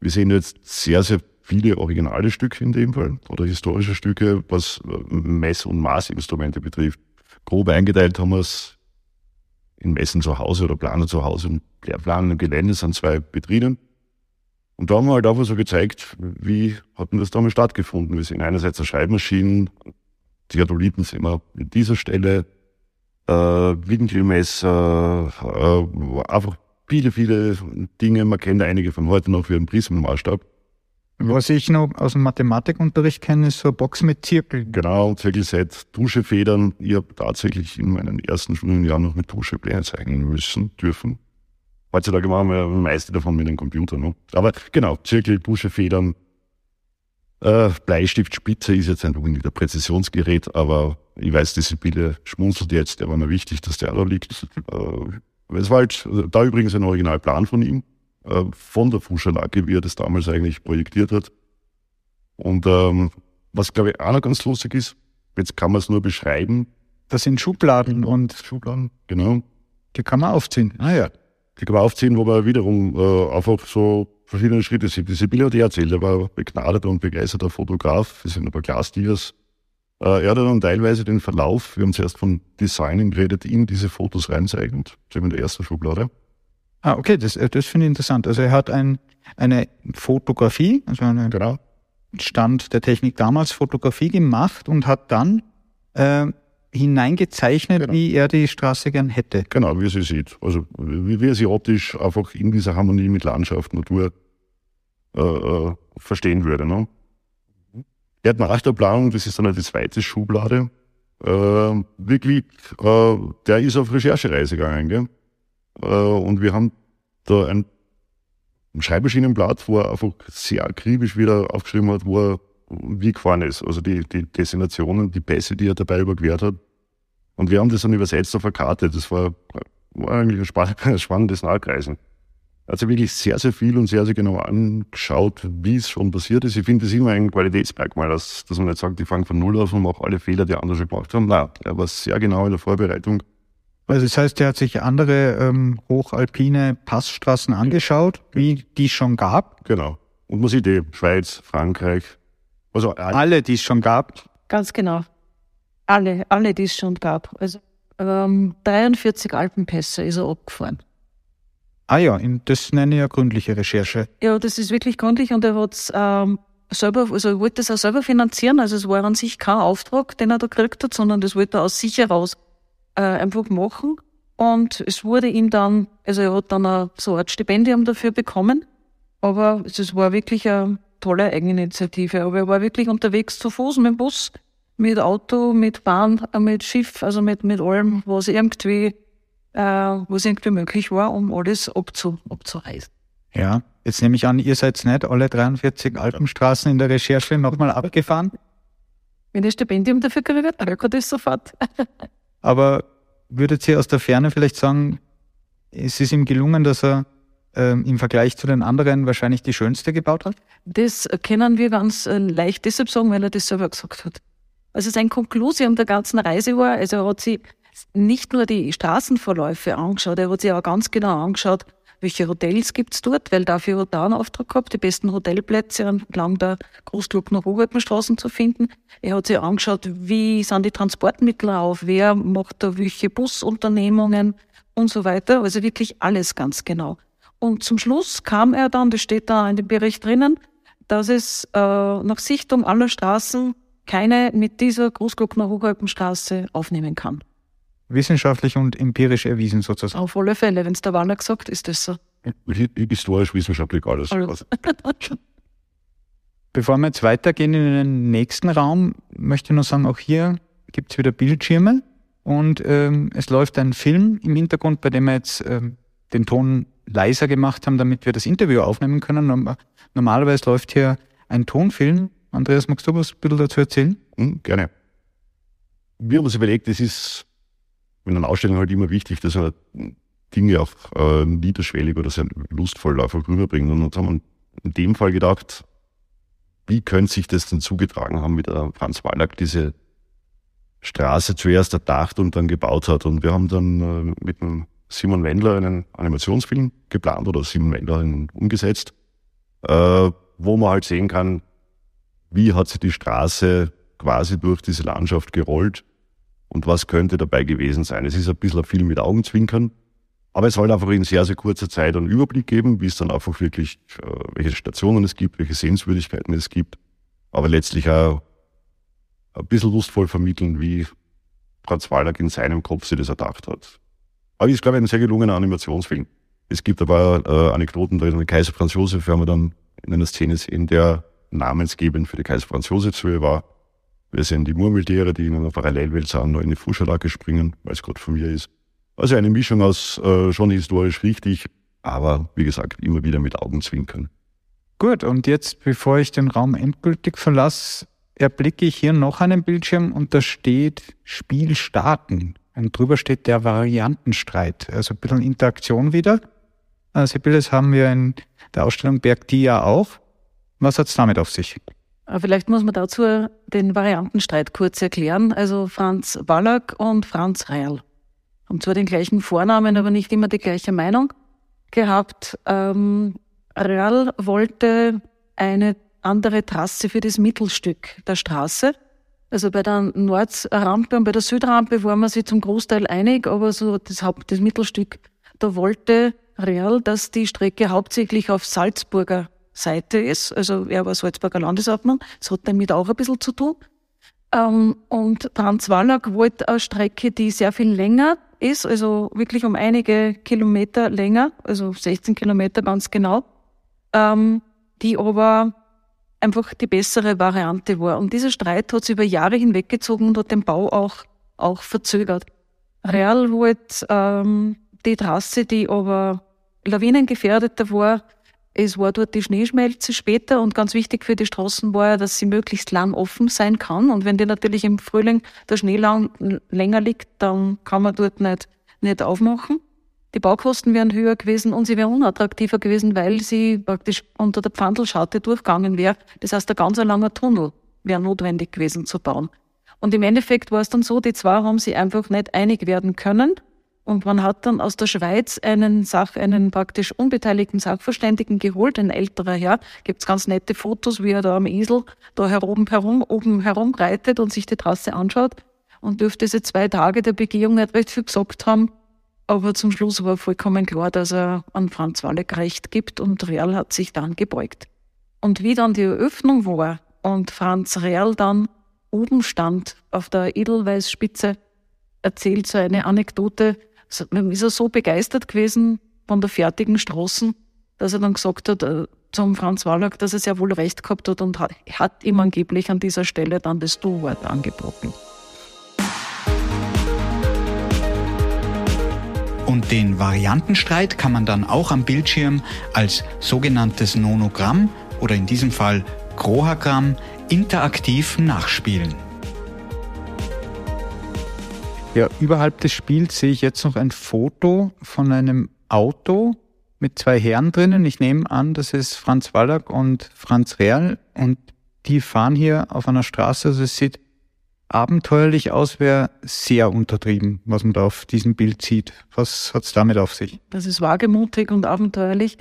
D: Wir sehen jetzt sehr, sehr viele originale Stücke in dem Fall oder historische Stücke, was Mess- und Maßinstrumente betrifft. Grob eingeteilt haben wir es in Messen zu Hause oder Planer zu Hause und Lehrplan im Gelände sind zwei Betrieben. Und da haben wir halt einfach so gezeigt, wie hat denn das damals stattgefunden. Wir sehen einerseits eine Schreibmaschinen, Theodoliten sehen wir an dieser Stelle, äh, Winkelmesser, äh, einfach viele, viele Dinge. Man kennt einige von heute noch wie einen Prismenmaßstab.
C: Was ich noch aus dem Mathematikunterricht kenne, ist so eine Box mit Zirkel.
D: Genau, Zirkelset, Duschefedern. Ich habe tatsächlich in meinen ersten Studienjahren noch mit Tuschepläne zeigen müssen, dürfen. Heutzutage machen wir meiste davon mit einem Computer. Ne? Aber genau, Zirkel, Duschefedern, äh, Bleistift, Spitze ist jetzt ein unbedingt Präzisionsgerät, aber ich weiß, die Sibylle schmunzelt jetzt, der war mir wichtig, dass der da liegt. Äh, es war halt, da übrigens ein Originalplan von ihm, äh, von der Fuschelacke, wie er das damals eigentlich projektiert hat. Und ähm, was, glaube ich, auch noch ganz lustig ist, jetzt kann man es nur beschreiben.
C: Das sind Schubladen und
D: Schubladen, genau.
C: Die kann man aufziehen.
D: Ah ja. Die kann man aufziehen, wo man wiederum äh, einfach so verschiedene Schritte sieht. Die Sibylle hat ja erzählt, er war begnadeter und begeisterter Fotograf. Wir sind ein paar Glasdias. Äh, er hat dann teilweise den Verlauf, wir haben zuerst von Designen geredet, in diese Fotos reinzeigend. So in der ersten Schublade.
C: Ah, okay, das, äh, das finde ich interessant. Also er hat ein, eine Fotografie, also einen genau. Stand der Technik damals Fotografie gemacht und hat dann äh, hineingezeichnet, genau. wie er die Straße gern hätte.
D: Genau, wie er sie sieht. Also wie, wie er sie optisch einfach in dieser Harmonie mit Landschaft, Natur äh, äh, verstehen würde. Ne? Er hat nach der Planung, das ist dann die zweite Schublade, äh, wirklich, äh, der ist auf Recherchereise gegangen. Gell? Äh, und wir haben da ein Schreibmaschinenblatt, wo er einfach sehr akribisch wieder aufgeschrieben hat, wo er wie gefahren ist. Also die, die Destinationen, die Pässe, die er dabei überquert hat. Und wir haben das dann übersetzt auf eine Karte. Das war, war eigentlich ein, spann ein spannendes Nachreisen. Er hat sich wirklich sehr, sehr viel und sehr, sehr genau angeschaut, wie es schon passiert ist. Ich finde das immer ein Qualitätsmerkmal, dass, dass man nicht sagt, ich fange von Null auf und mache alle Fehler, die andere schon gemacht haben. Nein, er war sehr genau in der Vorbereitung.
C: Also das heißt, er hat sich andere ähm, hochalpine Passstraßen angeschaut, wie die schon gab.
D: Genau. Und man sieht eh, Schweiz, Frankreich,
C: also alle, die es schon gab?
A: Ganz genau. Alle, alle, die es schon gab. Also ähm, 43 Alpenpässe ist er abgefahren.
C: Ah ja, das nenne ich ja gründliche Recherche.
A: Ja, das ist wirklich gründlich und er hat ähm, selber, also er wollte das auch selber finanzieren. Also es war an sich kein Auftrag, den er da gekriegt hat, sondern das wollte er aus sich heraus äh, einfach machen. Und es wurde ihm dann, also er hat dann auch so ein Stipendium dafür bekommen. Aber es war wirklich ein tolle Eigeninitiative. Aber er war wirklich unterwegs zu Fuß, mit dem Bus, mit Auto, mit Bahn, äh, mit Schiff, also mit, mit allem, was irgendwie, äh, was irgendwie möglich war, um alles abzu, abzureisen.
C: Ja, jetzt nehme ich an, ihr seid nicht alle 43 Alpenstraßen in der Recherche nochmal abgefahren?
A: Wenn ihr Stipendium dafür kriegt, dann das sofort.
C: Aber würdet ihr aus der Ferne vielleicht sagen, es ist ihm gelungen, dass er ähm, im Vergleich zu den anderen wahrscheinlich die schönste gebaut hat?
A: Das können wir ganz äh, leicht deshalb sagen, weil er das selber gesagt hat. Also sein Konklusium der ganzen Reise war, also er hat sich nicht nur die Straßenverläufe angeschaut, er hat sich auch ganz genau angeschaut, welche Hotels gibt's dort, weil dafür hat er einen Auftrag gehabt, die besten Hotelplätze entlang der Großglockner Hochwalpenstraßen zu finden. Er hat sich angeschaut, wie sind die Transportmittel auf, wer macht da welche Busunternehmungen und so weiter. Also wirklich alles ganz genau. Und zum Schluss kam er dann, das steht da in dem Bericht drinnen, dass es äh, nach Sichtung aller Straßen keine mit dieser Großglockner Hochalpenstraße aufnehmen kann.
C: Wissenschaftlich und empirisch erwiesen sozusagen.
A: Auf alle Fälle, wenn es der Waller gesagt, ist das so.
D: Historisch, wissenschaftlich alles. alles.
C: Bevor wir jetzt weitergehen in den nächsten Raum, möchte ich nur sagen, auch hier gibt es wieder Bildschirme und ähm, es läuft ein Film im Hintergrund, bei dem wir jetzt ähm, den Ton leiser gemacht haben, damit wir das Interview aufnehmen können. Normalerweise läuft hier ein Tonfilm. Andreas, magst du was ein bisschen dazu erzählen?
D: Hm, gerne. Wir haben uns überlegt, es ist in einer Ausstellung halt immer wichtig, dass man Dinge auch äh, niederschwellig oder sehr lustvoll einfach rüberbringt. Und uns haben in dem Fall gedacht, wie könnte sich das denn zugetragen haben, wie der Franz Wallack diese Straße zuerst erdacht und dann gebaut hat. Und wir haben dann äh, mit einem Simon Wendler einen Animationsfilm geplant oder Simon Wendler umgesetzt, äh, wo man halt sehen kann, wie hat sich die Straße quasi durch diese Landschaft gerollt und was könnte dabei gewesen sein. Es ist ein bisschen viel mit Augenzwinkern, aber es soll einfach in sehr, sehr kurzer Zeit einen Überblick geben, wie es dann einfach wirklich, äh, welche Stationen es gibt, welche Sehenswürdigkeiten es gibt, aber letztlich auch ein bisschen lustvoll vermitteln, wie Franz Wallach in seinem Kopf sich das erdacht hat. Aber ist, glaube ich, ein sehr gelungener Animationsfilm. Es gibt aber äh, Anekdoten, da ist ein Kaiser Franz Josef, werden wir dann in einer Szene sehen, der namensgebend für die Kaiser Franz Josef war. Wir sehen die Murmeltiere, die in einer Parallelwelt sind, in die Fuschalacke springen, weil es gerade von mir ist. Also eine Mischung aus äh, schon historisch richtig, aber wie gesagt, immer wieder mit Augenzwinkern.
C: Gut, und jetzt, bevor ich den Raum endgültig verlasse, erblicke ich hier noch einen Bildschirm und da steht Spiel starten. Und drüber steht der Variantenstreit. Also ein bisschen Interaktion wieder. Also Sibylle, haben wir in der Ausstellung Berg Dia auch. Was hat es damit auf sich?
A: Äh, vielleicht muss man dazu den Variantenstreit kurz erklären. Also Franz Ballack und Franz Reil haben zwar den gleichen Vornamen, aber nicht immer die gleiche Meinung gehabt. Ähm, Real wollte eine andere Trasse für das Mittelstück der Straße. Also bei der Nordrampe und bei der Südrampe waren wir sich zum Großteil einig, aber so das, Haupt, das Mittelstück, da wollte Real, dass die Strecke hauptsächlich auf Salzburger Seite ist. Also er war Salzburger Landeshauptmann. Das hat damit auch ein bisschen zu tun. Ähm, und Franz Wallach wollte eine Strecke, die sehr viel länger ist, also wirklich um einige Kilometer länger, also 16 Kilometer ganz genau, ähm, die aber einfach die bessere Variante war. Und dieser Streit hat sich über Jahre hinweggezogen und hat den Bau auch, auch verzögert. Real wollte ähm, die Trasse, die aber lawinengefährdeter war, es war dort die Schneeschmelze später und ganz wichtig für die Straßen war ja, dass sie möglichst lang offen sein kann. Und wenn die natürlich im Frühling der Schnee lang, länger liegt, dann kann man dort nicht, nicht aufmachen. Die Baukosten wären höher gewesen und sie wären unattraktiver gewesen, weil sie praktisch unter der Pfandelschaute durchgegangen wäre. Das heißt, ein ganz langer Tunnel wäre notwendig gewesen zu bauen. Und im Endeffekt war es dann so, die zwei haben sie einfach nicht einig werden können. Und man hat dann aus der Schweiz einen Sach, einen praktisch unbeteiligten Sachverständigen geholt, ein älterer Herr. Gibt's ganz nette Fotos, wie er da am Esel da herum, herum, oben herumreitet und sich die Trasse anschaut. Und dürfte diese zwei Tage der Begehung nicht recht viel gesagt haben. Aber zum Schluss war vollkommen klar, dass er an Franz Walleck Recht gibt und Real hat sich dann gebeugt. Und wie dann die Eröffnung war und Franz Real dann oben stand auf der Edelweißspitze, erzählt so eine Anekdote, ist er so begeistert gewesen von der fertigen Straßen, dass er dann gesagt hat äh, zum Franz Wallack, dass er sehr wohl recht gehabt hat und hat, hat ihm angeblich an dieser Stelle dann das Du-Wort angeboten.
B: Und den Variantenstreit kann man dann auch am Bildschirm als sogenanntes Nonogramm oder in diesem Fall Grohagramm interaktiv nachspielen.
C: Ja, überhalb des Spiels sehe ich jetzt noch ein Foto von einem Auto mit zwei Herren drinnen. Ich nehme an, das ist Franz Wallack und Franz Real und die fahren hier auf einer Straße. Also es sieht abenteuerlich aus wäre sehr untertrieben, was man da auf diesem Bild sieht. Was hat's damit auf sich?
A: Das ist wagemutig und abenteuerlich.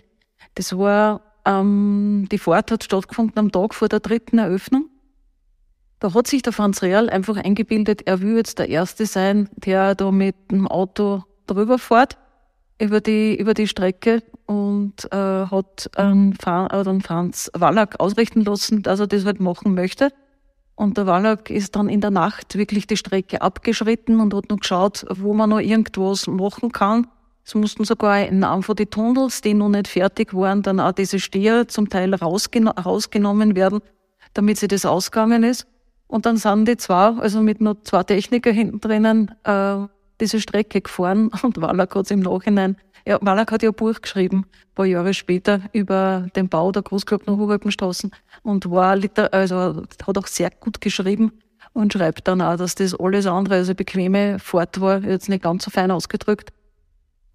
A: Das war, ähm, die Fahrt hat stattgefunden am Tag vor der dritten Eröffnung. Da hat sich der Franz Real einfach eingebildet, er will jetzt der Erste sein, der da mit dem Auto drüber fährt über die, über die Strecke und äh, hat einen, einen Franz Wallack ausrichten lassen, dass er das halt machen möchte. Und der Wallach ist dann in der Nacht wirklich die Strecke abgeschritten und hat noch geschaut, wo man noch irgendwas machen kann. Es mussten sogar in einem von den Tunnels, die noch nicht fertig waren, dann auch diese Steher zum Teil rausgeno rausgenommen werden, damit sie das ausgegangen ist. Und dann sind die zwei, also mit nur zwei Techniker hinten drinnen, äh, diese Strecke gefahren und Wallach hat im Nachhinein ja, Wallach hat ja ein Buch geschrieben, ein paar Jahre später, über den Bau der Großglockner Hochwalpenstraßen und war liter also hat auch sehr gut geschrieben und schreibt dann auch, dass das alles andere als eine bequeme Fahrt war, jetzt nicht ganz so fein ausgedrückt.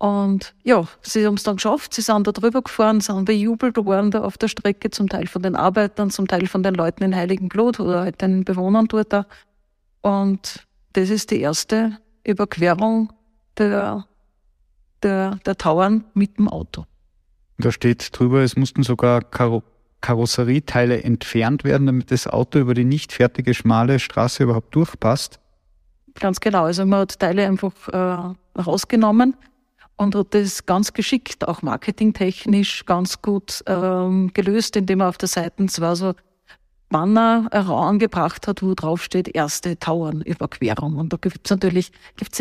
A: Und ja, sie haben es dann geschafft, sie sind da drüber gefahren, sind bejubelt worden da auf der Strecke, zum Teil von den Arbeitern, zum Teil von den Leuten in Heiligen Blut oder halt den Bewohnern dort da. Und das ist die erste Überquerung der der, der Tauern mit dem Auto.
C: Da steht drüber, es mussten sogar Karo Karosserieteile entfernt werden, damit das Auto über die nicht fertige schmale Straße überhaupt durchpasst?
A: Ganz genau. Also man hat Teile einfach äh, rausgenommen und hat das ganz geschickt, auch marketingtechnisch ganz gut ähm, gelöst, indem er auf der Seite zwar so Banner angebracht hat, wo drauf steht, erste Tauernüberquerung. Und da gibt es natürlich gibt's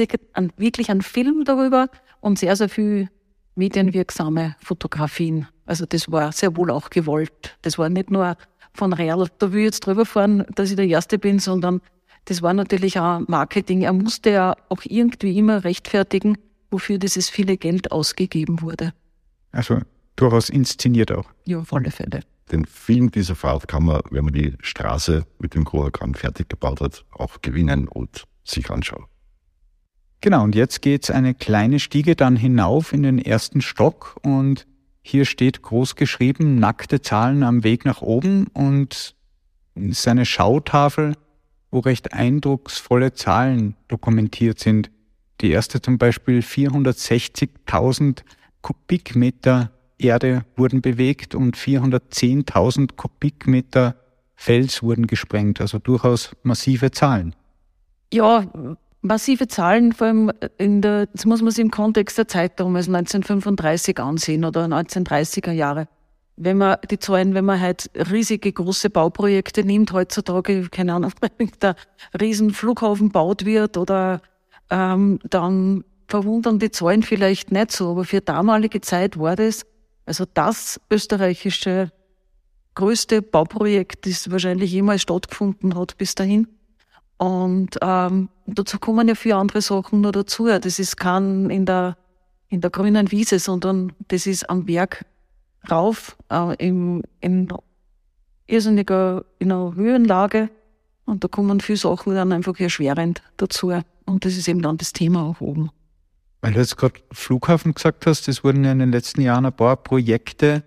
A: wirklich einen Film darüber und sehr, sehr viel medienwirksame Fotografien. Also das war sehr wohl auch gewollt. Das war nicht nur von Real, da will ich jetzt drüber fahren, dass ich der Erste bin, sondern das war natürlich auch Marketing. Er musste ja auch irgendwie immer rechtfertigen, wofür dieses viele Geld ausgegeben wurde.
C: Also durchaus inszeniert auch.
A: Ja, auf alle Fälle.
D: Den Film dieser Fahrt kann man, wenn man die Straße mit dem Kroakan fertig gebaut hat, auch gewinnen und sich anschauen.
C: Genau, und jetzt geht's eine kleine Stiege dann hinauf in den ersten Stock und hier steht groß geschrieben, nackte Zahlen am Weg nach oben und seine Schautafel, wo recht eindrucksvolle Zahlen dokumentiert sind. Die erste zum Beispiel 460.000 Kubikmeter Erde wurden bewegt und 410.000 Kubikmeter Fels wurden gesprengt, also durchaus massive Zahlen.
A: Ja, massive Zahlen, vor allem in der, jetzt muss man sich im Kontext der Zeit damals 1935 ansehen oder 1930er Jahre. Wenn man die Zahlen, wenn man halt riesige große Bauprojekte nimmt, heutzutage, keine Ahnung, wenn der Riesenflughafen baut wird oder ähm, dann verwundern die Zahlen vielleicht nicht so, aber für damalige Zeit war das also das österreichische größte Bauprojekt, das wahrscheinlich jemals stattgefunden hat bis dahin. Und ähm, dazu kommen ja viele andere Sachen noch dazu. Das ist kein in der, in der grünen Wiese, sondern das ist am Berg rauf, äh, im, in irrsinniger, in einer Höhenlage. Und da kommen viele Sachen dann einfach erschwerend dazu. Und das ist eben dann das Thema auch oben.
C: Weil du jetzt gerade Flughafen gesagt hast, es wurden ja in den letzten Jahren ein paar Projekte,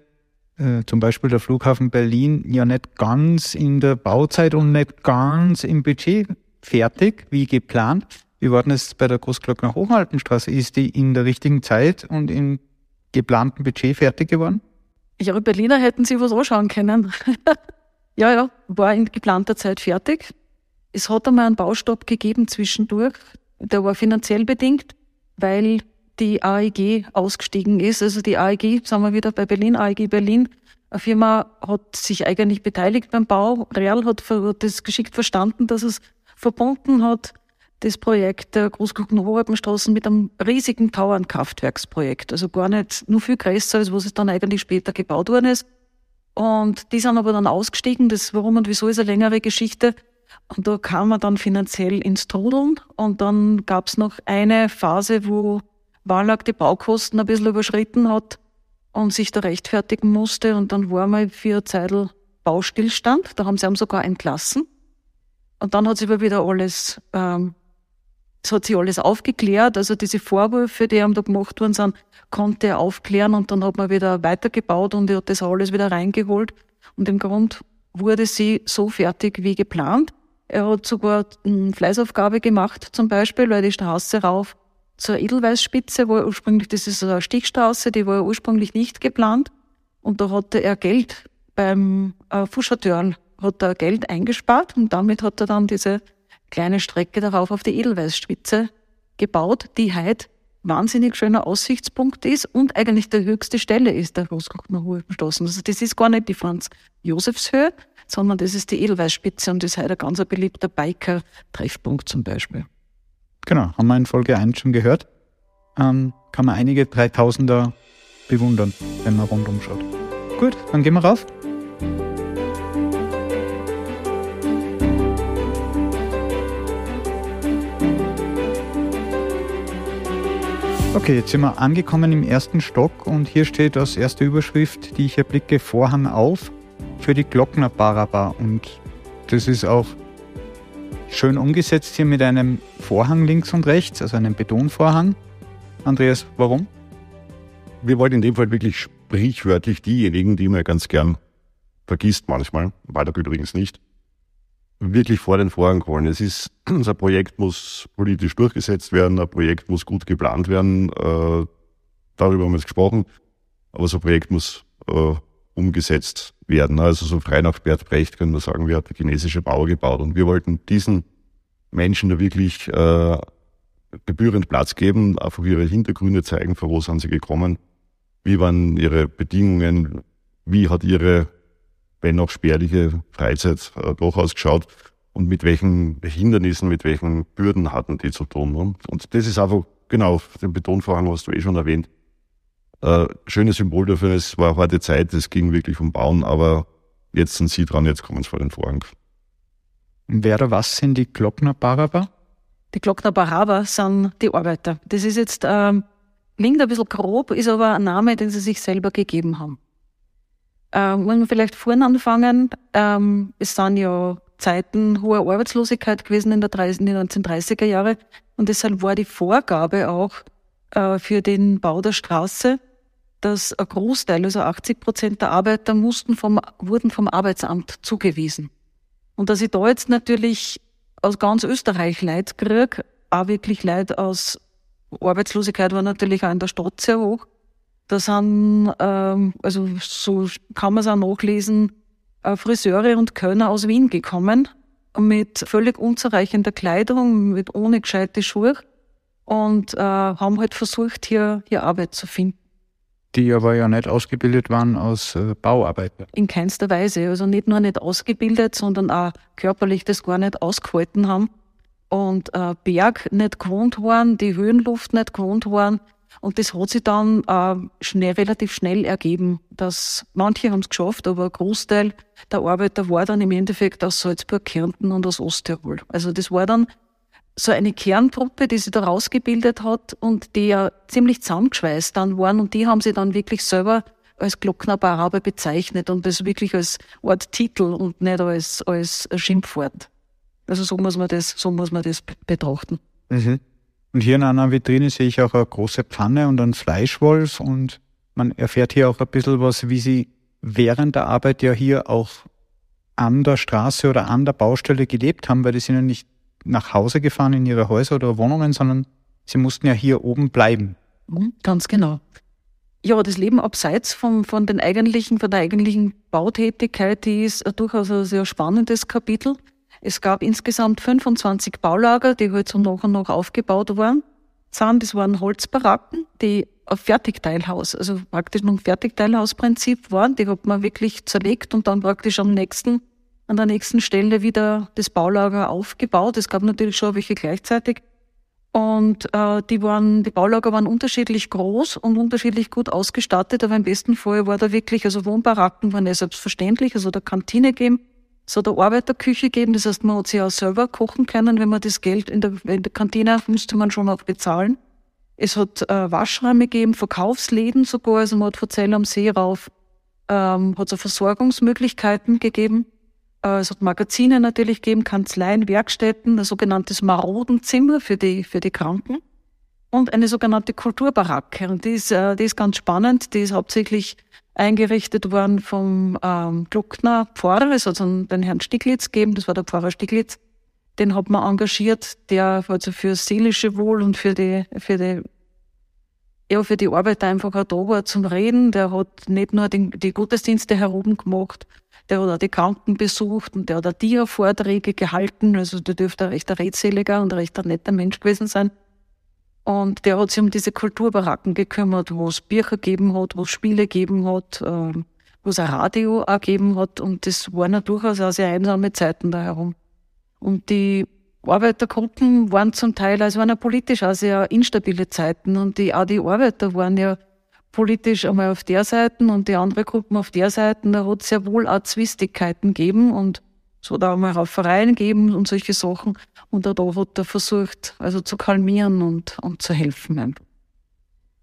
C: äh, zum Beispiel der Flughafen Berlin, ja nicht ganz in der Bauzeit und nicht ganz im Budget fertig, wie geplant. Wie war denn es bei der Großglockner Hochaltenstraße? Ist die in der richtigen Zeit und im geplanten Budget fertig geworden?
A: Ja, Berliner hätten sie was anschauen können. ja, ja, war in geplanter Zeit fertig. Es hat einmal einen Baustopp gegeben zwischendurch. Der war finanziell bedingt weil die AEG ausgestiegen ist. Also die AEG, sagen wir wieder bei Berlin, AEG Berlin, eine Firma hat sich eigentlich beteiligt beim Bau. Real hat das geschickt verstanden, dass es verbunden hat, das Projekt der Großglocken-Hohebenstraßen mit einem riesigen Tauernkraftwerksprojekt. Also gar nicht nur viel größer, als was es dann eigentlich später gebaut worden ist. Und die sind aber dann ausgestiegen. Das warum und wieso ist eine längere Geschichte. Und da kam man dann finanziell ins Trudeln. Und dann gab es noch eine Phase, wo Wallach die Baukosten ein bisschen überschritten hat und sich da rechtfertigen musste. Und dann war mal für eine Zeit Baustillstand. Da haben sie ihn sogar entlassen. Und dann hat sich aber wieder alles, ähm, es hat sich alles aufgeklärt. Also diese Vorwürfe, die ihm da gemacht worden sind, konnte er aufklären und dann hat man wieder weitergebaut und er hat das alles wieder reingeholt. Und im Grund wurde sie so fertig wie geplant. Er hat sogar eine Fleißaufgabe gemacht, zum Beispiel, weil die Straße rauf zur Edelweißspitze war ursprünglich, das ist eine Stichstraße, die war ursprünglich nicht geplant. Und da hatte er Geld beim äh, Fuschateur, hat er Geld eingespart und damit hat er dann diese kleine Strecke darauf auf die Edelweißspitze gebaut, die heute wahnsinnig schöner Aussichtspunkt ist und eigentlich der höchste Stelle ist der Großglockner Straßen. Also das ist gar nicht die Franz-Josefs-Höhe, sondern das ist die Edelweißspitze und das ist heute ein ganz beliebter Biker-Treffpunkt zum Beispiel.
C: Genau, haben wir in Folge 1 schon gehört. Ähm, kann man einige 3000er bewundern, wenn man rundum schaut. Gut, dann gehen wir rauf. Okay, jetzt sind wir angekommen im ersten Stock und hier steht als erste Überschrift, die ich erblicke, Vorhang auf für die Glockner Baraba. Und das ist auch schön umgesetzt hier mit einem Vorhang links und rechts, also einem Betonvorhang. Andreas, warum?
D: Wir wollten in dem Fall wirklich sprichwörtlich diejenigen, die man ganz gern vergisst manchmal, weiter übrigens nicht, wirklich vor den Vorhang holen. Es ist, unser Projekt muss politisch durchgesetzt werden, ein Projekt muss gut geplant werden, äh, darüber haben wir jetzt gesprochen, aber so ein Projekt muss äh, umgesetzt werden. Also so frei nach Bert Brecht können wir sagen, wer hat der chinesische Bauer gebaut. Und wir wollten diesen Menschen da wirklich äh, gebührend Platz geben, einfach ihre Hintergründe zeigen, von wo sind sie gekommen, wie waren ihre Bedingungen, wie hat ihre, wenn auch spärliche Freizeit äh, doch ausgeschaut und mit welchen Hindernissen, mit welchen Bürden hatten die zu tun. Ne? Und das ist einfach, genau, den Betonvorhang hast du eh schon erwähnt, äh, schönes Symbol dafür, es war harte Zeit, es ging wirklich um Bauen, aber jetzt sind sie dran, jetzt kommen sie vor den Vorhang.
C: Wer oder was sind die Glockner Baraba?
A: Die Glockner Baraba sind die Arbeiter. Das ist jetzt, ähm, klingt ein bisschen grob, ist aber ein Name, den sie sich selber gegeben haben. Ähm, wenn wir vielleicht vorne anfangen, ähm, es sind ja Zeiten hoher Arbeitslosigkeit gewesen in, der 30, in den 1930er Jahre und deshalb war die Vorgabe auch äh, für den Bau der Straße, dass ein Großteil, also 80 Prozent der Arbeiter mussten vom, wurden vom Arbeitsamt zugewiesen. Und dass ich da jetzt natürlich aus ganz Österreich Leid kriege, auch wirklich Leid aus Arbeitslosigkeit war natürlich auch in der Stadt sehr hoch. Da sind, ähm, also so kann man es auch nachlesen, äh, Friseure und Kölner aus Wien gekommen mit völlig unzureichender Kleidung, mit ohne gescheite Schuhe und äh, haben halt versucht, hier, hier Arbeit zu finden.
C: Die aber ja nicht ausgebildet waren als äh, Bauarbeiter.
A: In keinster Weise. Also nicht nur nicht ausgebildet, sondern auch körperlich das gar nicht ausgehalten haben. Und äh, Berg nicht gewohnt waren, die Höhenluft nicht gewohnt waren. Und das hat sich dann äh, schnell, relativ schnell ergeben, dass manche haben es geschafft, aber ein Großteil der Arbeiter war dann im Endeffekt aus Salzburg, Kärnten und aus Osttirol. Also das war dann so eine Kerntruppe, die sich da rausgebildet hat und die ja ziemlich zusammengeschweißt dann waren und die haben sie dann wirklich selber als Glockner Barabe bezeichnet und das wirklich als Art Titel und nicht als, als Schimpfwort. Also so muss man das, so muss man das betrachten.
C: Mhm. Und hier in einer Vitrine sehe ich auch eine große Pfanne und einen Fleischwolf und man erfährt hier auch ein bisschen was, wie sie während der Arbeit ja hier auch an der Straße oder an der Baustelle gelebt haben, weil sind ja nicht nach Hause gefahren in ihre Häuser oder Wohnungen, sondern sie mussten ja hier oben bleiben.
A: Mhm, ganz genau. Ja, das Leben abseits von, von den eigentlichen, von der eigentlichen Bautätigkeit, die ist durchaus ein sehr spannendes Kapitel. Es gab insgesamt 25 Baulager, die halt so nach und nach aufgebaut waren. Das waren Holzbaracken, die auf Fertigteilhaus, also praktisch ein Fertigteilhausprinzip waren. Die hat man wirklich zerlegt und dann praktisch am nächsten an der nächsten Stelle wieder das Baulager aufgebaut. Es gab natürlich schon welche gleichzeitig. Und äh, die waren, die Baulager waren unterschiedlich groß und unterschiedlich gut ausgestattet, aber im besten Fall war da wirklich, also Wohnbaracken waren ja selbstverständlich, also der Kantine geben, so der Arbeiterküche geben, das heißt, man hat sich auch selber kochen können, wenn man das Geld in der, in der Kantine musste man schon auch bezahlen. Es hat äh, Waschräume gegeben, Verkaufsläden sogar, also man hat von Zell am See rauf, ähm, hat so Versorgungsmöglichkeiten gegeben. Äh, es hat Magazine natürlich gegeben, Kanzleien, Werkstätten, ein sogenanntes Marodenzimmer für die, für die Kranken und eine sogenannte Kulturbaracke. Und die ist, äh, die ist ganz spannend. Die ist hauptsächlich eingerichtet worden vom ähm, Gluckner Pfarrer. Also den Herrn Stiglitz gegeben, das war der Pfarrer Stiglitz. Den hat man engagiert, der also für seelische Wohl und für die, für die ja, für die Arbeit einfach auch da war zum Reden. Der hat nicht nur den, die Gottesdienste herum gemacht, der hat auch die Kranken besucht und der hat auch Dia-Vorträge gehalten. Also der dürfte ein recht redseliger und ein recht netter Mensch gewesen sein. Und der hat sich um diese Kulturbaracken gekümmert, wo es Bücher gegeben hat, wo es Spiele gegeben hat, äh, wo es ein Radio auch gegeben hat. Und das waren ja durchaus auch sehr einsame Zeiten da herum. Und die Arbeitergruppen waren zum Teil, also waren ja politisch auch sehr instabile Zeiten. Und die, auch die Arbeiter waren ja politisch einmal auf der Seite und die andere Gruppen auf der Seite. Da hat es sehr wohl auch Zwistigkeiten gegeben und so da einmal Raufereien gegeben und solche Sachen. Und da hat er versucht, also zu kalmieren und, und zu helfen.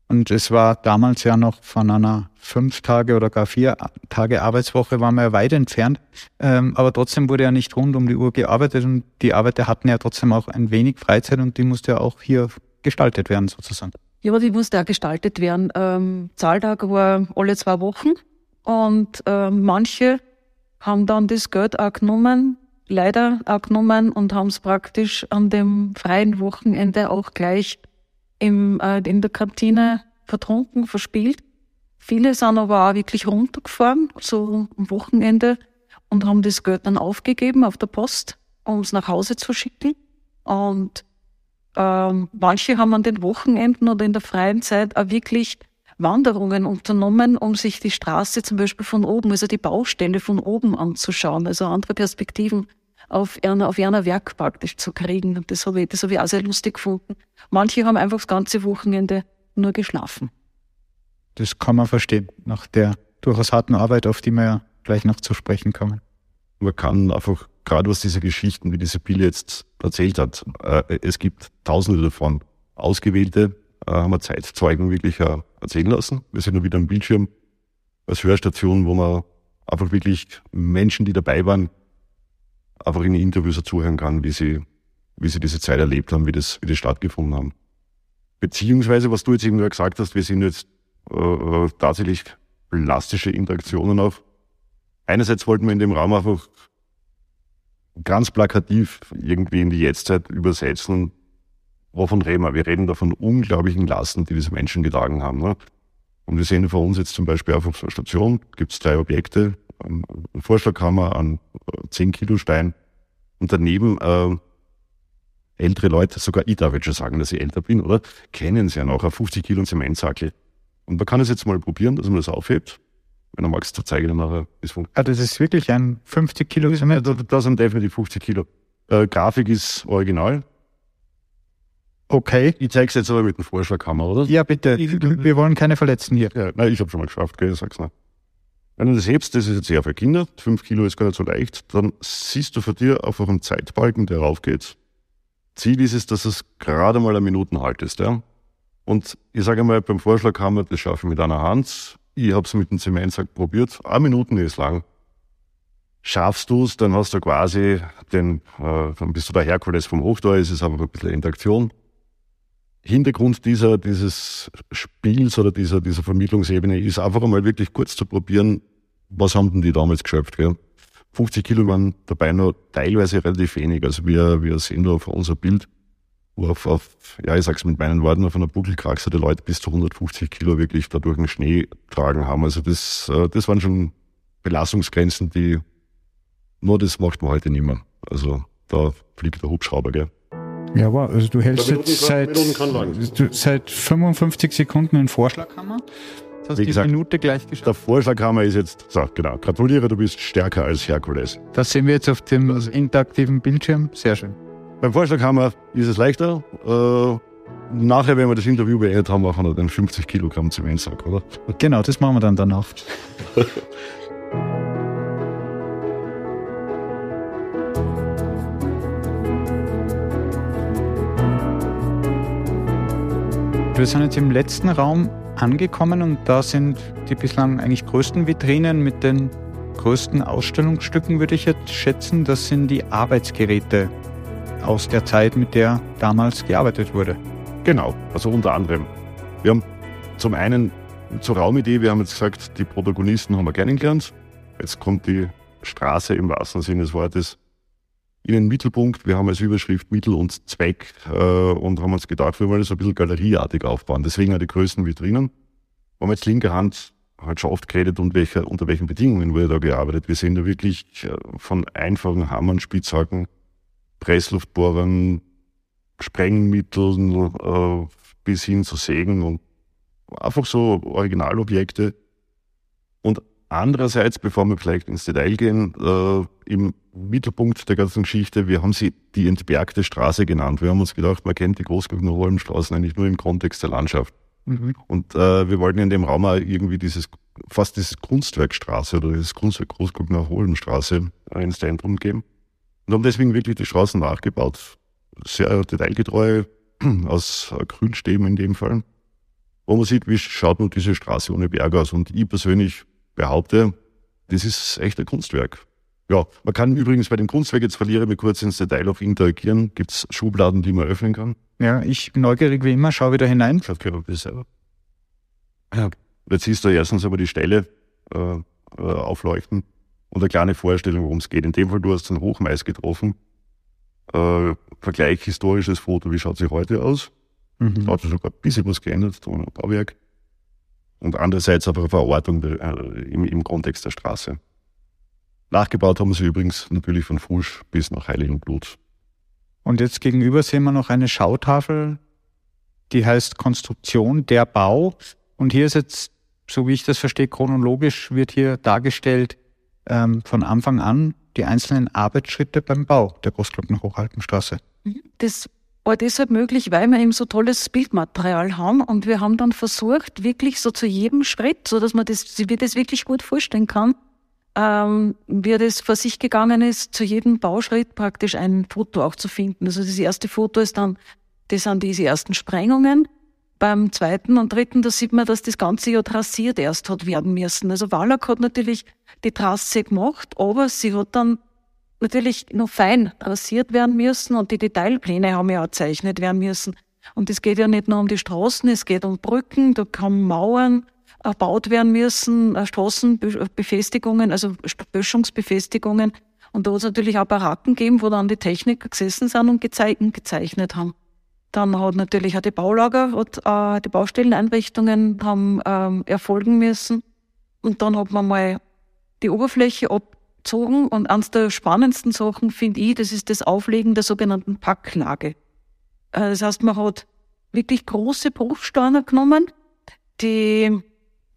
C: Und es war damals ja noch von einer fünf Tage oder gar vier Tage Arbeitswoche waren wir ja weit entfernt. Ähm, aber trotzdem wurde ja nicht rund um die Uhr gearbeitet und die Arbeiter hatten ja trotzdem auch ein wenig Freizeit und die musste ja auch hier gestaltet werden sozusagen.
A: Ja, aber die musste auch gestaltet werden. Ähm, Zahltag war alle zwei Wochen und ähm, manche haben dann das Geld auch genommen, leider auch genommen und haben es praktisch an dem freien Wochenende auch gleich im, äh, in der Kantine vertrunken, verspielt. Viele sind aber auch wirklich runtergefahren, so am Wochenende, und haben das Geld dann aufgegeben auf der Post, um es nach Hause zu schicken. Und ähm, manche haben an den Wochenenden oder in der freien Zeit auch wirklich Wanderungen unternommen, um sich die Straße zum Beispiel von oben, also die Baustelle von oben anzuschauen, also andere Perspektiven auf einer, auf einer Werk praktisch zu kriegen. Und das habe ich, das habe ich auch sehr lustig gefunden. Manche haben einfach das ganze Wochenende nur geschlafen.
C: Das kann man verstehen, nach der durchaus harten Arbeit, auf die wir ja gleich noch zu sprechen kommen.
D: Man kann einfach, gerade was diese Geschichten, wie diese Pille jetzt erzählt hat, äh, es gibt tausende davon. Ausgewählte äh, haben wir Zeitzeugen wirklich äh, erzählen lassen. Wir sind nur wieder am Bildschirm als Hörstation, wo man einfach wirklich Menschen, die dabei waren, einfach in Interviews zuhören kann, wie sie, wie sie diese Zeit erlebt haben, wie das, wie das stattgefunden haben. Beziehungsweise, was du jetzt eben gesagt hast, wir sind jetzt äh, äh, tatsächlich plastische Interaktionen auf. Einerseits wollten wir in dem Raum einfach ganz plakativ irgendwie in die Jetztzeit übersetzen. Wovon reden wir? Wir reden da von unglaublichen Lasten, die diese Menschen getragen haben. Ne? Und wir sehen vor uns jetzt zum Beispiel auf einer Station, gibt es drei Objekte, eine Vorschlaghammer an 10 äh, Kilo Stein und daneben äh, ältere Leute, sogar ich darf jetzt schon sagen, dass ich älter bin, oder? Kennen sie ja noch, ein 50 Kilo Zementsackel. Und man kann es jetzt mal probieren, dass man das aufhebt. Wenn du magst, zeige ich dir nachher, wie es funktioniert.
C: Ah, das ist wirklich ein 50 Kilo
D: Zement? Ja, da, sind definitiv 50 Kilo. Äh, Grafik ist original.
C: Okay.
D: Ich zeige es jetzt aber mit dem Vorschlaghammer, oder?
C: Ja, bitte. Wir wollen keine Verletzten hier.
D: Ja, nein, ich habe schon mal geschafft, gell? ich sag's nicht. Wenn du das hebst, das ist jetzt eher für Kinder, 5 Kilo ist gar nicht so leicht, dann siehst du vor dir auf einem Zeitbalken, der raufgeht. Ziel ist es, dass es gerade mal eine Minute haltest. Ja? Und ich sage mal, beim Vorschlaghammer, das schaffe ich mit einer Hand. Ich habe es mit dem Zementsack probiert. Eine Minute ist lang. Schaffst du es, dann hast du quasi den, äh, dann bist du der Herkules vom Hochtor, es ist aber ein bisschen Interaktion. Hintergrund dieser, dieses Spiels oder dieser, dieser Vermittlungsebene ist einfach einmal wirklich kurz zu probieren, was haben denn die damals geschöpft, gell? 50 Kilo waren dabei nur teilweise relativ wenig. Also wir, wir sehen da auf unser Bild, wo auf, auf, ja, ich sag's mit meinen Worten, auf einer Buckelkraxe die Leute bis zu 150 Kilo wirklich da durch den Schnee tragen haben. Also das, äh, das waren schon Belastungsgrenzen, die, nur das macht man heute nicht mehr. Also da fliegt der Hubschrauber, gell.
C: Ja, wow. Also du hältst jetzt seit, du, seit 55 Sekunden einen Vorschlaghammer.
D: Das hast Wie gesagt, Minute gleich geschafft. Der Vorschlaghammer ist jetzt, so, genau. Gratuliere, du bist stärker als Herkules.
C: Das sehen wir jetzt auf dem interaktiven Bildschirm. Sehr schön.
D: Beim Vorschlaghammer ist es leichter. Äh, nachher, wenn wir das Interview beendet haben, machen wir dann 50 Kilogramm Zementsack, oder?
C: Genau, das machen wir dann danach. Wir sind jetzt im letzten Raum angekommen und da sind die bislang eigentlich größten Vitrinen mit den größten Ausstellungsstücken, würde ich jetzt schätzen. Das sind die Arbeitsgeräte aus der Zeit, mit der damals gearbeitet wurde.
D: Genau, also unter anderem. Wir haben zum einen zur Raumidee, wir haben jetzt gesagt, die Protagonisten haben wir kennengelernt. Jetzt kommt die Straße im wahrsten Sinne des Wortes in den Mittelpunkt. Wir haben als Überschrift Mittel und Zweck äh, und haben uns gedacht, wir wollen das ein bisschen galerieartig aufbauen. Deswegen auch die größten Vitrinen. Wir haben jetzt linker Hand halt schon oft geredet, und welche, unter welchen Bedingungen wurde da gearbeitet. Wir sehen da wirklich äh, von einfachen Hammern, Spitzhacken, Pressluftbohrern, Sprengmitteln äh, bis hin zu Sägen und einfach so Originalobjekte. Und Andererseits, bevor wir vielleicht ins Detail gehen, äh, im Mittelpunkt der ganzen Geschichte, wir haben sie die entbergte Straße genannt. Wir haben uns gedacht, man kennt die Großglockner Holmstraßen eigentlich nur im Kontext der Landschaft. Mhm. Und äh, wir wollten in dem Raum auch irgendwie dieses, fast dieses Kunstwerkstraße oder dieses Kunstwerk Großglockner Holmstraße ins Zentrum geben. Und haben deswegen wirklich die Straßen nachgebaut. Sehr detailgetreu, aus Grünstäben in dem Fall. Wo man sieht, wie schaut nun diese Straße ohne Berg aus. Und ich persönlich behaupte, das ist echt ein Kunstwerk. Ja, man kann übrigens bei dem Kunstwerk, jetzt verliere ich mich kurz ins Detail auf interagieren, gibt es Schubladen, die man öffnen kann.
C: Ja, ich bin neugierig wie immer, schau wieder hinein.
D: Schaut gerne das selber. Ja, jetzt siehst du erstens aber die Stelle äh, äh, aufleuchten und eine kleine Vorstellung, worum es geht. In dem Fall, du hast einen Hochmais getroffen. Äh, Vergleich historisches Foto, wie schaut sie heute aus? Mhm. Da hat sich sogar ein bisschen was geändert, da ein Bauwerk. und andererseits aber eine Verortung äh, im, im Kontext der Straße. Nachgebaut haben sie übrigens natürlich von Fusch bis nach Heiligenblut.
C: Und jetzt gegenüber sehen wir noch eine Schautafel, die heißt Konstruktion der Bau. Und hier ist jetzt, so wie ich das verstehe, chronologisch wird hier dargestellt ähm, von Anfang an die einzelnen Arbeitsschritte beim Bau der Großglockner Hochalpenstraße.
A: Das war deshalb möglich, weil wir eben so tolles Bildmaterial haben und wir haben dann versucht, wirklich so zu jedem Schritt, so dass man das, wie das wirklich gut vorstellen kann, ähm, wie das vor sich gegangen ist, zu jedem Bauschritt praktisch ein Foto auch zu finden. Also das erste Foto ist dann, das sind diese ersten Sprengungen. Beim zweiten und dritten, da sieht man, dass das ganze ja trassiert erst hat werden müssen. Also Wallach hat natürlich die Trasse gemacht, aber sie hat dann natürlich noch fein trassiert werden müssen und die Detailpläne haben ja auch gezeichnet werden müssen. Und es geht ja nicht nur um die Straßen, es geht um Brücken, da kommen Mauern, erbaut werden müssen, äh, Straßenbefestigungen, also Böschungsbefestigungen. Und da hat es natürlich auch Baracken gegeben, wo dann die Techniker gesessen sind und gezeichnet haben. Dann hat natürlich auch die Baulager, hat, äh, die Baustelleneinrichtungen haben ähm, erfolgen müssen. Und dann hat man mal die Oberfläche abgezogen. Und eines der spannendsten Sachen finde ich, das ist das Auflegen der sogenannten Packlage. Äh, das heißt, man hat wirklich große Bruchsteine genommen, die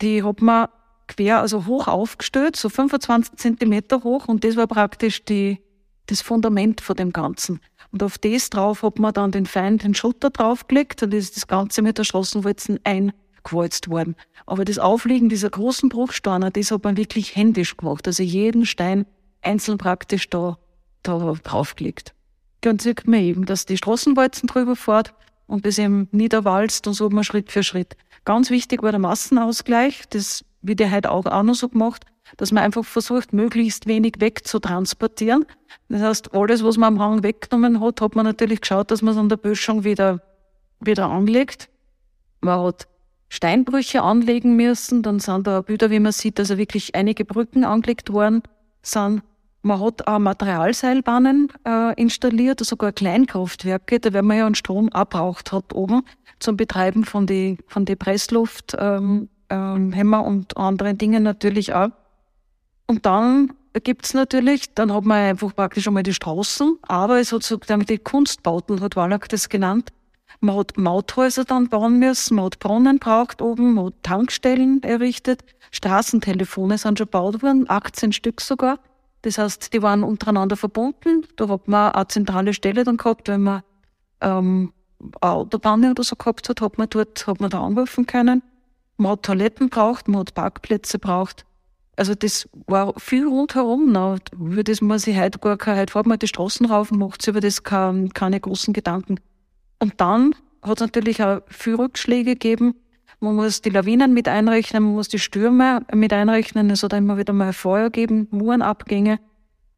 A: die hat man quer, also hoch aufgestellt, so 25 Zentimeter hoch und das war praktisch die, das Fundament von dem Ganzen. Und auf das drauf hat man dann den Feind den Schutter draufgelegt und ist das Ganze mit der Straßenwalzen eingewalzt worden. Aber das Auflegen dieser großen Bruchsteine, das hat man wirklich händisch gemacht. Also jeden Stein einzeln praktisch da, da draufgelegt. Dann sieht man eben, dass die Straßenwalzen drüber fährt und das eben niederwalzt und so man Schritt für Schritt. Ganz wichtig war der Massenausgleich, das wird ja heute auch, auch noch so gemacht, dass man einfach versucht, möglichst wenig wegzutransportieren. Das heißt, alles, was man am Hang weggenommen hat, hat man natürlich geschaut, dass man es an der Böschung wieder, wieder anlegt. Man hat Steinbrüche anlegen müssen, dann sind da Bilder, wie man sieht, also wirklich einige Brücken angelegt worden sind. Man hat auch Materialseilbahnen äh, installiert, sogar Kleinkraftwerke, da weil man ja einen Strom abbraucht hat oben zum Betreiben von die von die Pressluft, ähm, ähm, Hämmer und anderen Dingen natürlich auch. Und dann gibt's natürlich, dann hat man einfach praktisch einmal die Straßen, aber es hat sozusagen die Kunstbauten, hat Wallach das genannt. Man hat Mauthäuser dann bauen müssen, man hat Brunnen braucht oben, man hat Tankstellen errichtet, Straßentelefone sind schon gebaut worden, 18 Stück sogar. Das heißt, die waren untereinander verbunden. Da hat man eine zentrale Stelle dann gehabt, wenn man ähm, Autobahnen oder so gehabt hat, hat man dort, hat man da anrufen können. Man hat Toiletten braucht, man hat Parkplätze braucht. Also das war viel rundherum. Na, über das man sich heute gar keine, heute fährt man die Straßen rauf und macht sich über das keine, keine großen Gedanken. Und dann hat es natürlich auch viel Rückschläge gegeben. Man muss die Lawinen mit einrechnen, man muss die Stürme mit einrechnen. Es hat immer wieder mal Feuer gegeben, Murenabgänge.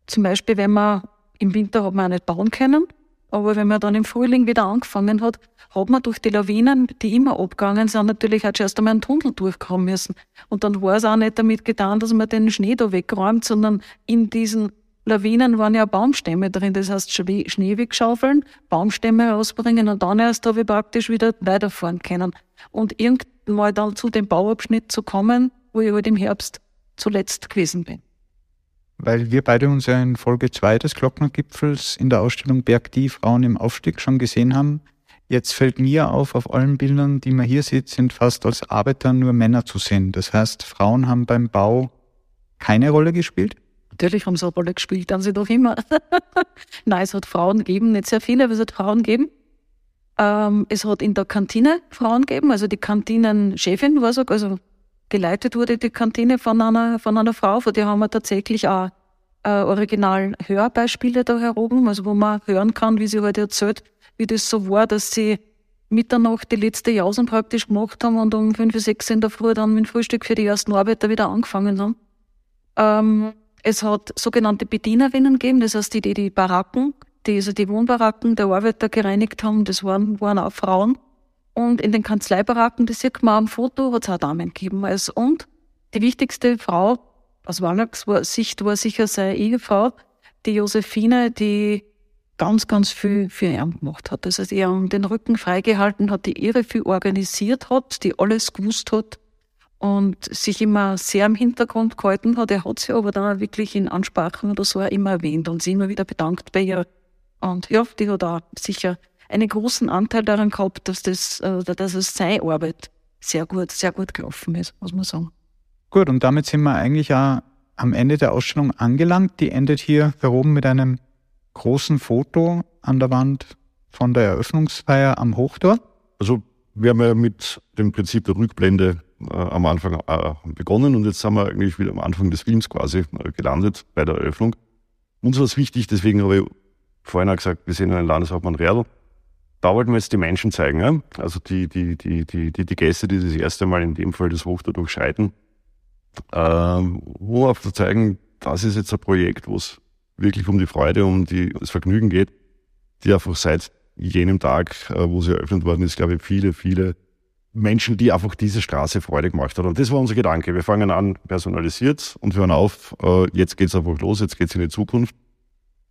A: Zum Beispiel, wenn man im Winter hat man auch nicht bauen können. Aber wenn man dann im Frühling wieder angefangen hat, hat man durch die Lawinen, die immer abgegangen sind, natürlich auch zuerst einmal einen Tunnel durchkommen müssen. Und dann war es auch nicht damit getan, dass man den Schnee da wegräumt, sondern in diesen Lawinen waren ja Baumstämme drin. Das heißt, Schnee wegschaufeln, Baumstämme rausbringen und dann erst habe ich praktisch wieder weiterfahren können. Und irgendwann mal dann zu dem Bauabschnitt zu kommen, wo ich halt im Herbst zuletzt gewesen bin.
C: Weil wir beide uns ja in Folge 2 des Glocknergipfels in der Ausstellung Berg die Frauen im Aufstieg schon gesehen haben. Jetzt fällt mir auf, auf allen Bildern, die man hier sieht, sind fast als Arbeiter nur Männer zu sehen. Das heißt, Frauen haben beim Bau keine Rolle gespielt?
A: Natürlich haben sie eine Rolle gespielt, dann sie doch immer. Nein, es hat Frauen gegeben, nicht sehr viele, aber es hat Frauen gegeben. Ähm, es hat in der Kantine Frauen gegeben, also die Kantinenchefin war so, also geleitet wurde die Kantine von einer, von einer Frau, von der haben wir tatsächlich auch äh, original Hörbeispiele da heroben, also wo man hören kann, wie sie heute halt erzählt, wie das so war, dass sie Mitternacht die letzte Jausen praktisch gemacht haben und um fünf, sechs in der Früh dann mit dem Frühstück für die ersten Arbeiter wieder angefangen haben. Ähm, es hat sogenannte Bedienerinnen gegeben, das heißt die, die die Baracken, die, also die Wohnbaracken der Arbeiter gereinigt haben, das waren, waren auch Frauen. Und in den Kanzleibaracken, das sieht man am Foto, hat es auch Damen gegeben. Also, und die wichtigste Frau aus Wallachs Sicht war sicher seine Ehefrau, die Josephine, die ganz, ganz viel für ihn gemacht hat. Das heißt, er den Rücken freigehalten hat, die ihre viel organisiert hat, die alles gewusst hat. und sich immer sehr im Hintergrund gehalten hat. Er hat sie aber dann wirklich in Ansprachen oder so immer erwähnt und sie immer wieder bedankt bei ihr. Und ja, die hat auch sicher einen großen Anteil daran gehabt, dass das, äh, dass es seine Arbeit sehr gut, sehr gut gelaufen ist, muss man sagen.
C: Gut, und damit sind wir eigentlich auch am Ende der Ausstellung angelangt. Die endet hier oben mit einem großen Foto an der Wand von der Eröffnungsfeier am Hochtor.
D: Also wir haben ja mit dem Prinzip der Rückblende äh, am Anfang äh, begonnen und jetzt sind wir eigentlich wieder am Anfang des Films quasi äh, gelandet bei der Eröffnung. Uns war es wichtig, deswegen habe ich vorhin auch gesagt, wir sehen einen Landeshauptmann Real. Da wollten wir jetzt die Menschen zeigen, ja? also die, die, die, die, die, die Gäste, die das erste Mal in dem Fall das Hochtor durchschreiten, ähm, um zu zeigen, das ist jetzt ein Projekt, wo es wirklich um die Freude, um die, das Vergnügen geht, die einfach seit jenem Tag, äh, wo sie eröffnet worden ist, glaube ich, viele, viele Menschen, die einfach diese Straße Freude gemacht hat. Und das war unser Gedanke. Wir fangen an personalisiert und hören auf, äh, jetzt geht's einfach los, jetzt geht's in die Zukunft.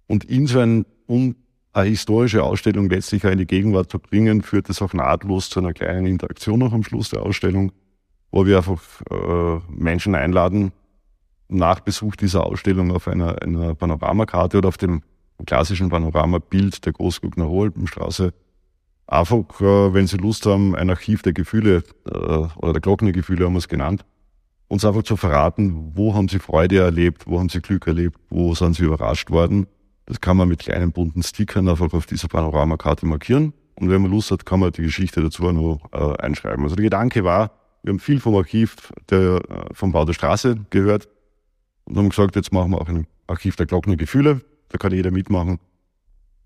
D: Und in so ein, um eine historische Ausstellung letztlich auch in die Gegenwart zu bringen, führt es auch nahtlos zu einer kleinen Interaktion noch am Schluss der Ausstellung, wo wir einfach äh, Menschen einladen, nach Besuch dieser Ausstellung auf einer, einer Panoramakarte oder auf dem klassischen Panoramabild der Großgugner Hohlbenstraße einfach, äh, wenn Sie Lust haben, ein Archiv der Gefühle äh, oder der Glockengefühle haben wir es genannt, uns einfach zu verraten, wo haben Sie Freude erlebt, wo haben Sie Glück erlebt, wo sind Sie überrascht worden. Das kann man mit kleinen bunten Stickern einfach auf dieser Panoramakarte markieren. Und wenn man Lust hat, kann man die Geschichte dazu auch noch äh, einschreiben. Also der Gedanke war, wir haben viel vom Archiv der, äh, vom Bau der Straße gehört und haben gesagt, jetzt machen wir auch ein Archiv der Glocken Gefühle. Da kann jeder mitmachen.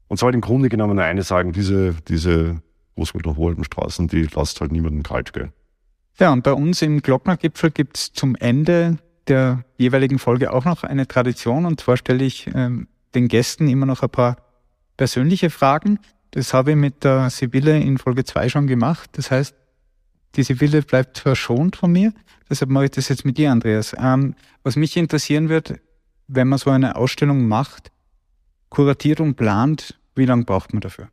D: Und soll im Grunde genommen nur eine sagen, diese, diese Großwälder Straßen, die lasst halt niemanden kalt, gell?
C: Ja, und bei uns im Glocknergipfel gibt es zum Ende der jeweiligen Folge auch noch eine Tradition. Und zwar stelle ich ähm, den Gästen immer noch ein paar persönliche Fragen. Das habe ich mit der Sibylle in Folge 2 schon gemacht. Das heißt, die Sibylle bleibt verschont von mir. Deshalb mache ich das jetzt mit dir, Andreas. Ähm, was mich interessieren wird, wenn man so eine Ausstellung macht, kuratiert und plant, wie lange braucht man dafür?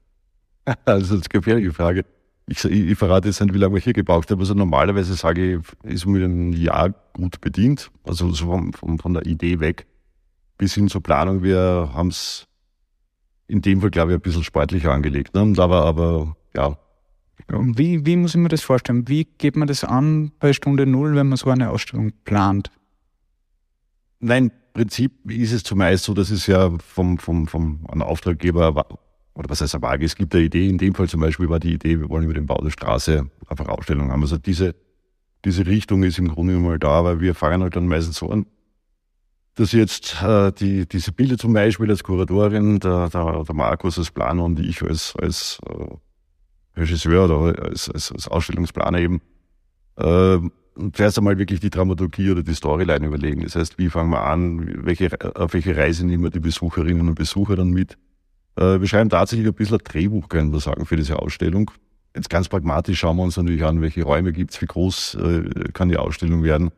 D: Also das ist eine gefährliche Frage. Ich, ich, ich verrate jetzt nicht, wie lange wir hier gebraucht haben. Also normalerweise sage ich, ist man einem Jahr gut bedient. Also so von, von, von der Idee weg bis hin zur Planung. Wir haben es in dem Fall, glaube ich, ein bisschen sportlicher angelegt. Ne? Aber, aber ja.
C: Wie, wie muss ich mir das vorstellen? Wie geht man das an bei Stunde Null, wenn man so eine Ausstellung plant?
D: Nein, Prinzip ist es zumeist so, dass es ja vom, vom, vom einem Auftraggeber oder was heißt eine Waage, es gibt eine Idee, in dem Fall zum Beispiel war die Idee, wir wollen über den Bau der Straße einfach Ausstellungen haben. Also diese, diese Richtung ist im Grunde mal da, weil wir fangen halt dann meistens so an, dass jetzt äh, die, diese Bilder zum Beispiel als Kuratorin, der, der, der Markus als Planer und ich als, als äh, Regisseur oder als, als, als Ausstellungsplaner eben, äh, zuerst einmal wirklich die Dramaturgie oder die Storyline überlegen. Das heißt, wie fangen wir an, welche, auf welche Reise nehmen wir die Besucherinnen und Besucher dann mit? Äh, wir schreiben tatsächlich ein bisschen ein Drehbuch, können wir sagen, für diese Ausstellung. Jetzt ganz pragmatisch schauen wir uns natürlich an, welche Räume gibt's, wie groß äh, kann die Ausstellung werden.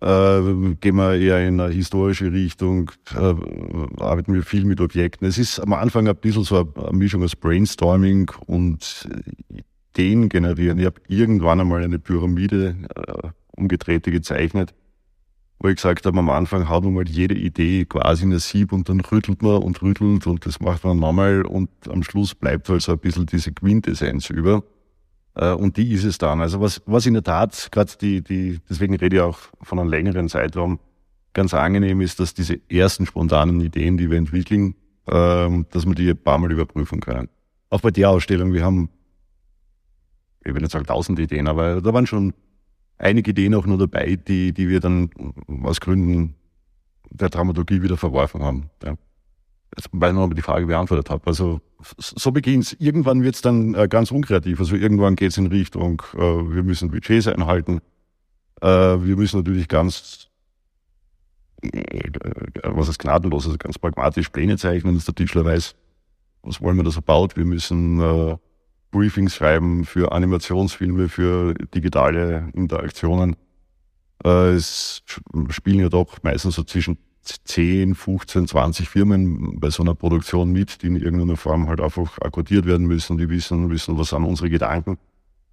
D: Äh, gehen wir eher in eine historische Richtung, äh, arbeiten wir viel mit Objekten. Es ist am Anfang ein bisschen so eine Mischung aus Brainstorming und Ideen generieren. Ich habe irgendwann einmal eine Pyramide äh, umgedrehte gezeichnet, wo ich gesagt habe, am Anfang haut man mal jede Idee quasi in ein Sieb und dann rüttelt man und rüttelt und das macht man nochmal und am Schluss bleibt halt so ein bisschen diese Quintessenz über. Äh, und die ist es dann. Also was, was in der Tat, gerade die, die, deswegen rede ich auch von einem längeren Zeitraum, ganz angenehm ist, dass diese ersten spontanen Ideen, die wir entwickeln, äh, dass wir die ein paar Mal überprüfen können. Auch bei der Ausstellung, wir haben ich will nicht sagen tausend Ideen, aber da waren schon einige Ideen auch nur dabei, die, die wir dann aus Gründen der Dramaturgie wieder verworfen haben. Ja. Weil ich noch die Frage beantwortet habe. Also so beginnt's. Irgendwann wird's dann äh, ganz unkreativ. Also irgendwann geht's in Richtung, äh, wir müssen Budgets einhalten. Äh, wir müssen natürlich ganz, äh, was ist gnadenlos, also ganz pragmatisch Pläne zeichnen, dass der Tischler weiß, was wollen wir, dass er baut. Wir müssen äh, Briefings schreiben für Animationsfilme, für digitale Interaktionen. Äh, es spielen ja doch meistens so zwischen 10, 15, 20 Firmen bei so einer Produktion mit, die in irgendeiner Form halt einfach akkordiert werden müssen, die wissen, wissen, was sind unsere Gedanken.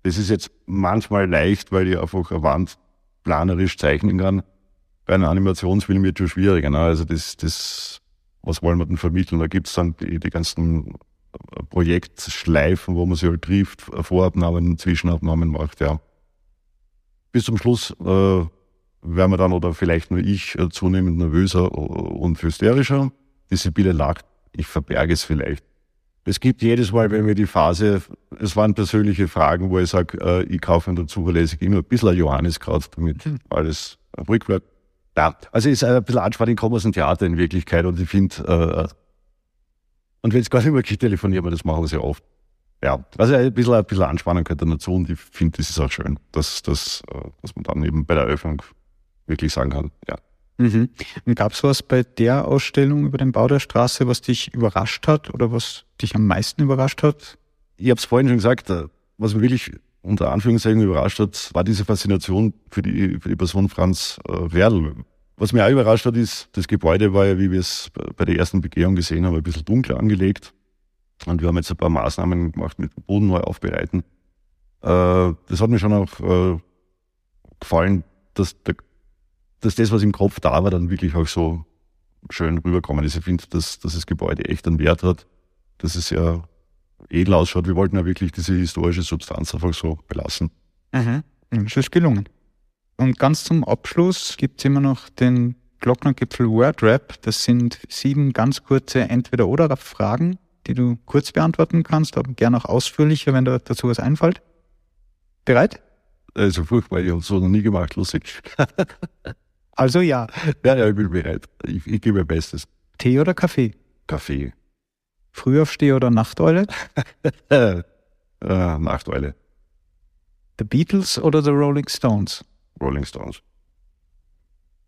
D: Das ist jetzt manchmal leicht, weil ich einfach eine Wand planerisch zeichnen kann. Bei einem Animationsfilm wird schon schwieriger. Ne? Also das, das, was wollen wir denn vermitteln? Da gibt's dann die, die ganzen Projektschleifen, wo man sich halt trifft, Vorabnahmen, Zwischenabnahmen macht, ja. Bis zum Schluss äh, werden wir dann, oder vielleicht nur ich, äh, zunehmend nervöser und hysterischer. Die Sibylle lacht, ich verberge es vielleicht. Es gibt jedes Mal, wenn wir die Phase, es waren persönliche Fragen, wo ich sage, äh, ich kaufe mir dazu zuverlässig immer ein bisschen Johanniskraut, damit hm. alles ruhig bleibt. Ja, also ist ein bisschen anspannend, ich komme aus dem Theater in Wirklichkeit und ich finde, äh, und wenn es gar nicht mehr geht, telefonieren wir, das machen wir sehr oft. Ja, also ein bisschen, ein bisschen Anspannung gehört dazu und ich finde, das ist auch schön, dass, dass, äh, dass man dann eben bei der Eröffnung wirklich sagen kann, ja.
C: Mhm. Gab es was bei der Ausstellung über den Bau der Straße, was dich überrascht hat oder was dich am meisten überrascht hat?
D: Ich habe es vorhin schon gesagt, äh, was mich wirklich unter Anführungszeichen überrascht hat, war diese Faszination für die, für die Person Franz äh, Werl. Was mich auch überrascht hat, ist, das Gebäude war ja, wie wir es bei der ersten Begehung gesehen haben, ein bisschen dunkler angelegt. Und wir haben jetzt ein paar Maßnahmen gemacht mit dem Boden neu aufbereiten. Äh, das hat mir schon auch gefallen, dass, der, dass das, was im Kopf da war, dann wirklich auch so schön rüberkommen ist. Ich finde, dass, dass das Gebäude echt einen Wert hat, dass es ja edel ausschaut. Wir wollten ja wirklich diese historische Substanz einfach so belassen.
C: Mhm. Das ist gelungen. Und ganz zum Abschluss gibt es immer noch den Glocknergipfel Wordrap. Das sind sieben ganz kurze Entweder-Oder-Fragen, die du kurz beantworten kannst, aber gerne auch ausführlicher, wenn da dazu was einfällt. Bereit?
D: Also furchtbar, ich habe so noch nie gemacht, lustig.
C: also ja.
D: Ja, ja, ich bin bereit. Ich, ich gebe mein Bestes.
C: Tee oder Kaffee?
D: Kaffee.
C: Frühaufsteher oder Nachteule?
D: äh, Nachteule.
C: The Beatles oder The Rolling Stones?
D: Rolling Stones.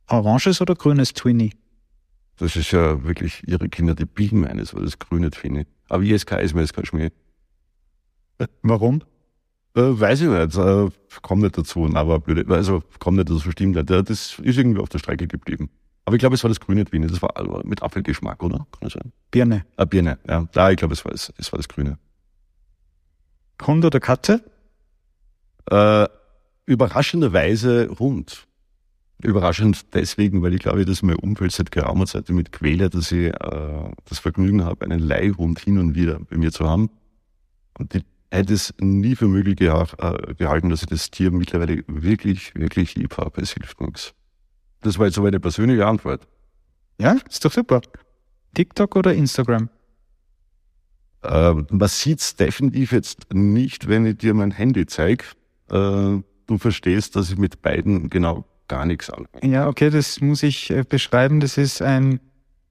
C: Oranges oder grünes Twinny?
D: Das ist ja wirklich ihre Kinder, die bilden meines, weil das grüne Twinny. Aber ISK ist mir jetzt kein Schmäh.
C: Warum?
D: Äh, weiß ich nicht, äh, kommt nicht dazu, aber blöde, also kommt nicht dazu, stimmt nicht. Das ist irgendwie auf der Strecke geblieben. Aber ich glaube, es war das grüne Twinny, das war mit Apfelgeschmack, oder?
C: Kann das sein? Birne.
D: Ah, Birne, ja. Ja, ich glaube, es war es, es war das grüne.
C: Hund oder Katze?
D: Äh, überraschenderweise Hund. Überraschend deswegen, weil ich glaube, dass mein Umfeld seit geraumer Zeit damit quäle, dass ich äh, das Vergnügen habe, einen Leihhund hin und wieder bei mir zu haben. Und ich hätte es nie für möglich äh, gehalten, dass ich das Tier mittlerweile wirklich, wirklich lieb habe. Es hilft nichts. Das war jetzt aber eine persönliche Antwort.
C: Ja, ist doch super. TikTok oder Instagram?
D: Äh, man sieht's definitiv jetzt nicht, wenn ich dir mein Handy zeige. Äh, du verstehst, dass ich mit beiden genau gar nichts anfange.
C: Ja, okay, das muss ich äh, beschreiben. Das ist ein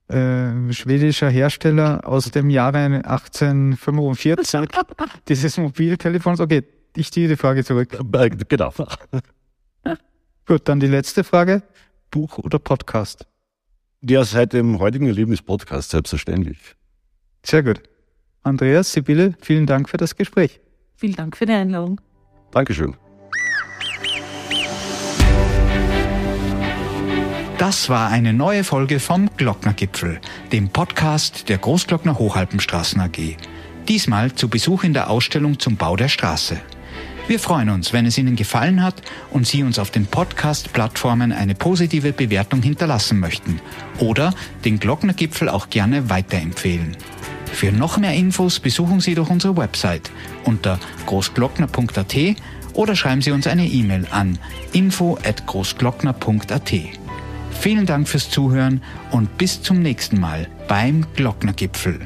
C: äh, schwedischer Hersteller aus dem Jahre 1845 dieses Mobiltelefons. Okay, ich ziehe die Frage zurück.
D: Äh, genau.
C: Gut, dann die letzte Frage. Buch oder Podcast?
D: Ja, seit dem heutigen Erlebnis Podcast, selbstverständlich.
C: Sehr gut. Andreas, Sibylle, vielen Dank für das Gespräch.
A: Vielen Dank für die Einladung.
D: Dankeschön.
B: Das war eine neue Folge vom Glocknergipfel, dem Podcast der Großglockner Hochalpenstraßen AG. Diesmal zu Besuch in der Ausstellung zum Bau der Straße. Wir freuen uns, wenn es Ihnen gefallen hat und Sie uns auf den Podcast-Plattformen eine positive Bewertung hinterlassen möchten oder den Glocknergipfel auch gerne weiterempfehlen. Für noch mehr Infos besuchen Sie doch unsere Website unter großglockner.at oder schreiben Sie uns eine E-Mail an info@großglockner.at. Vielen Dank fürs Zuhören und bis zum nächsten Mal beim Glocknergipfel.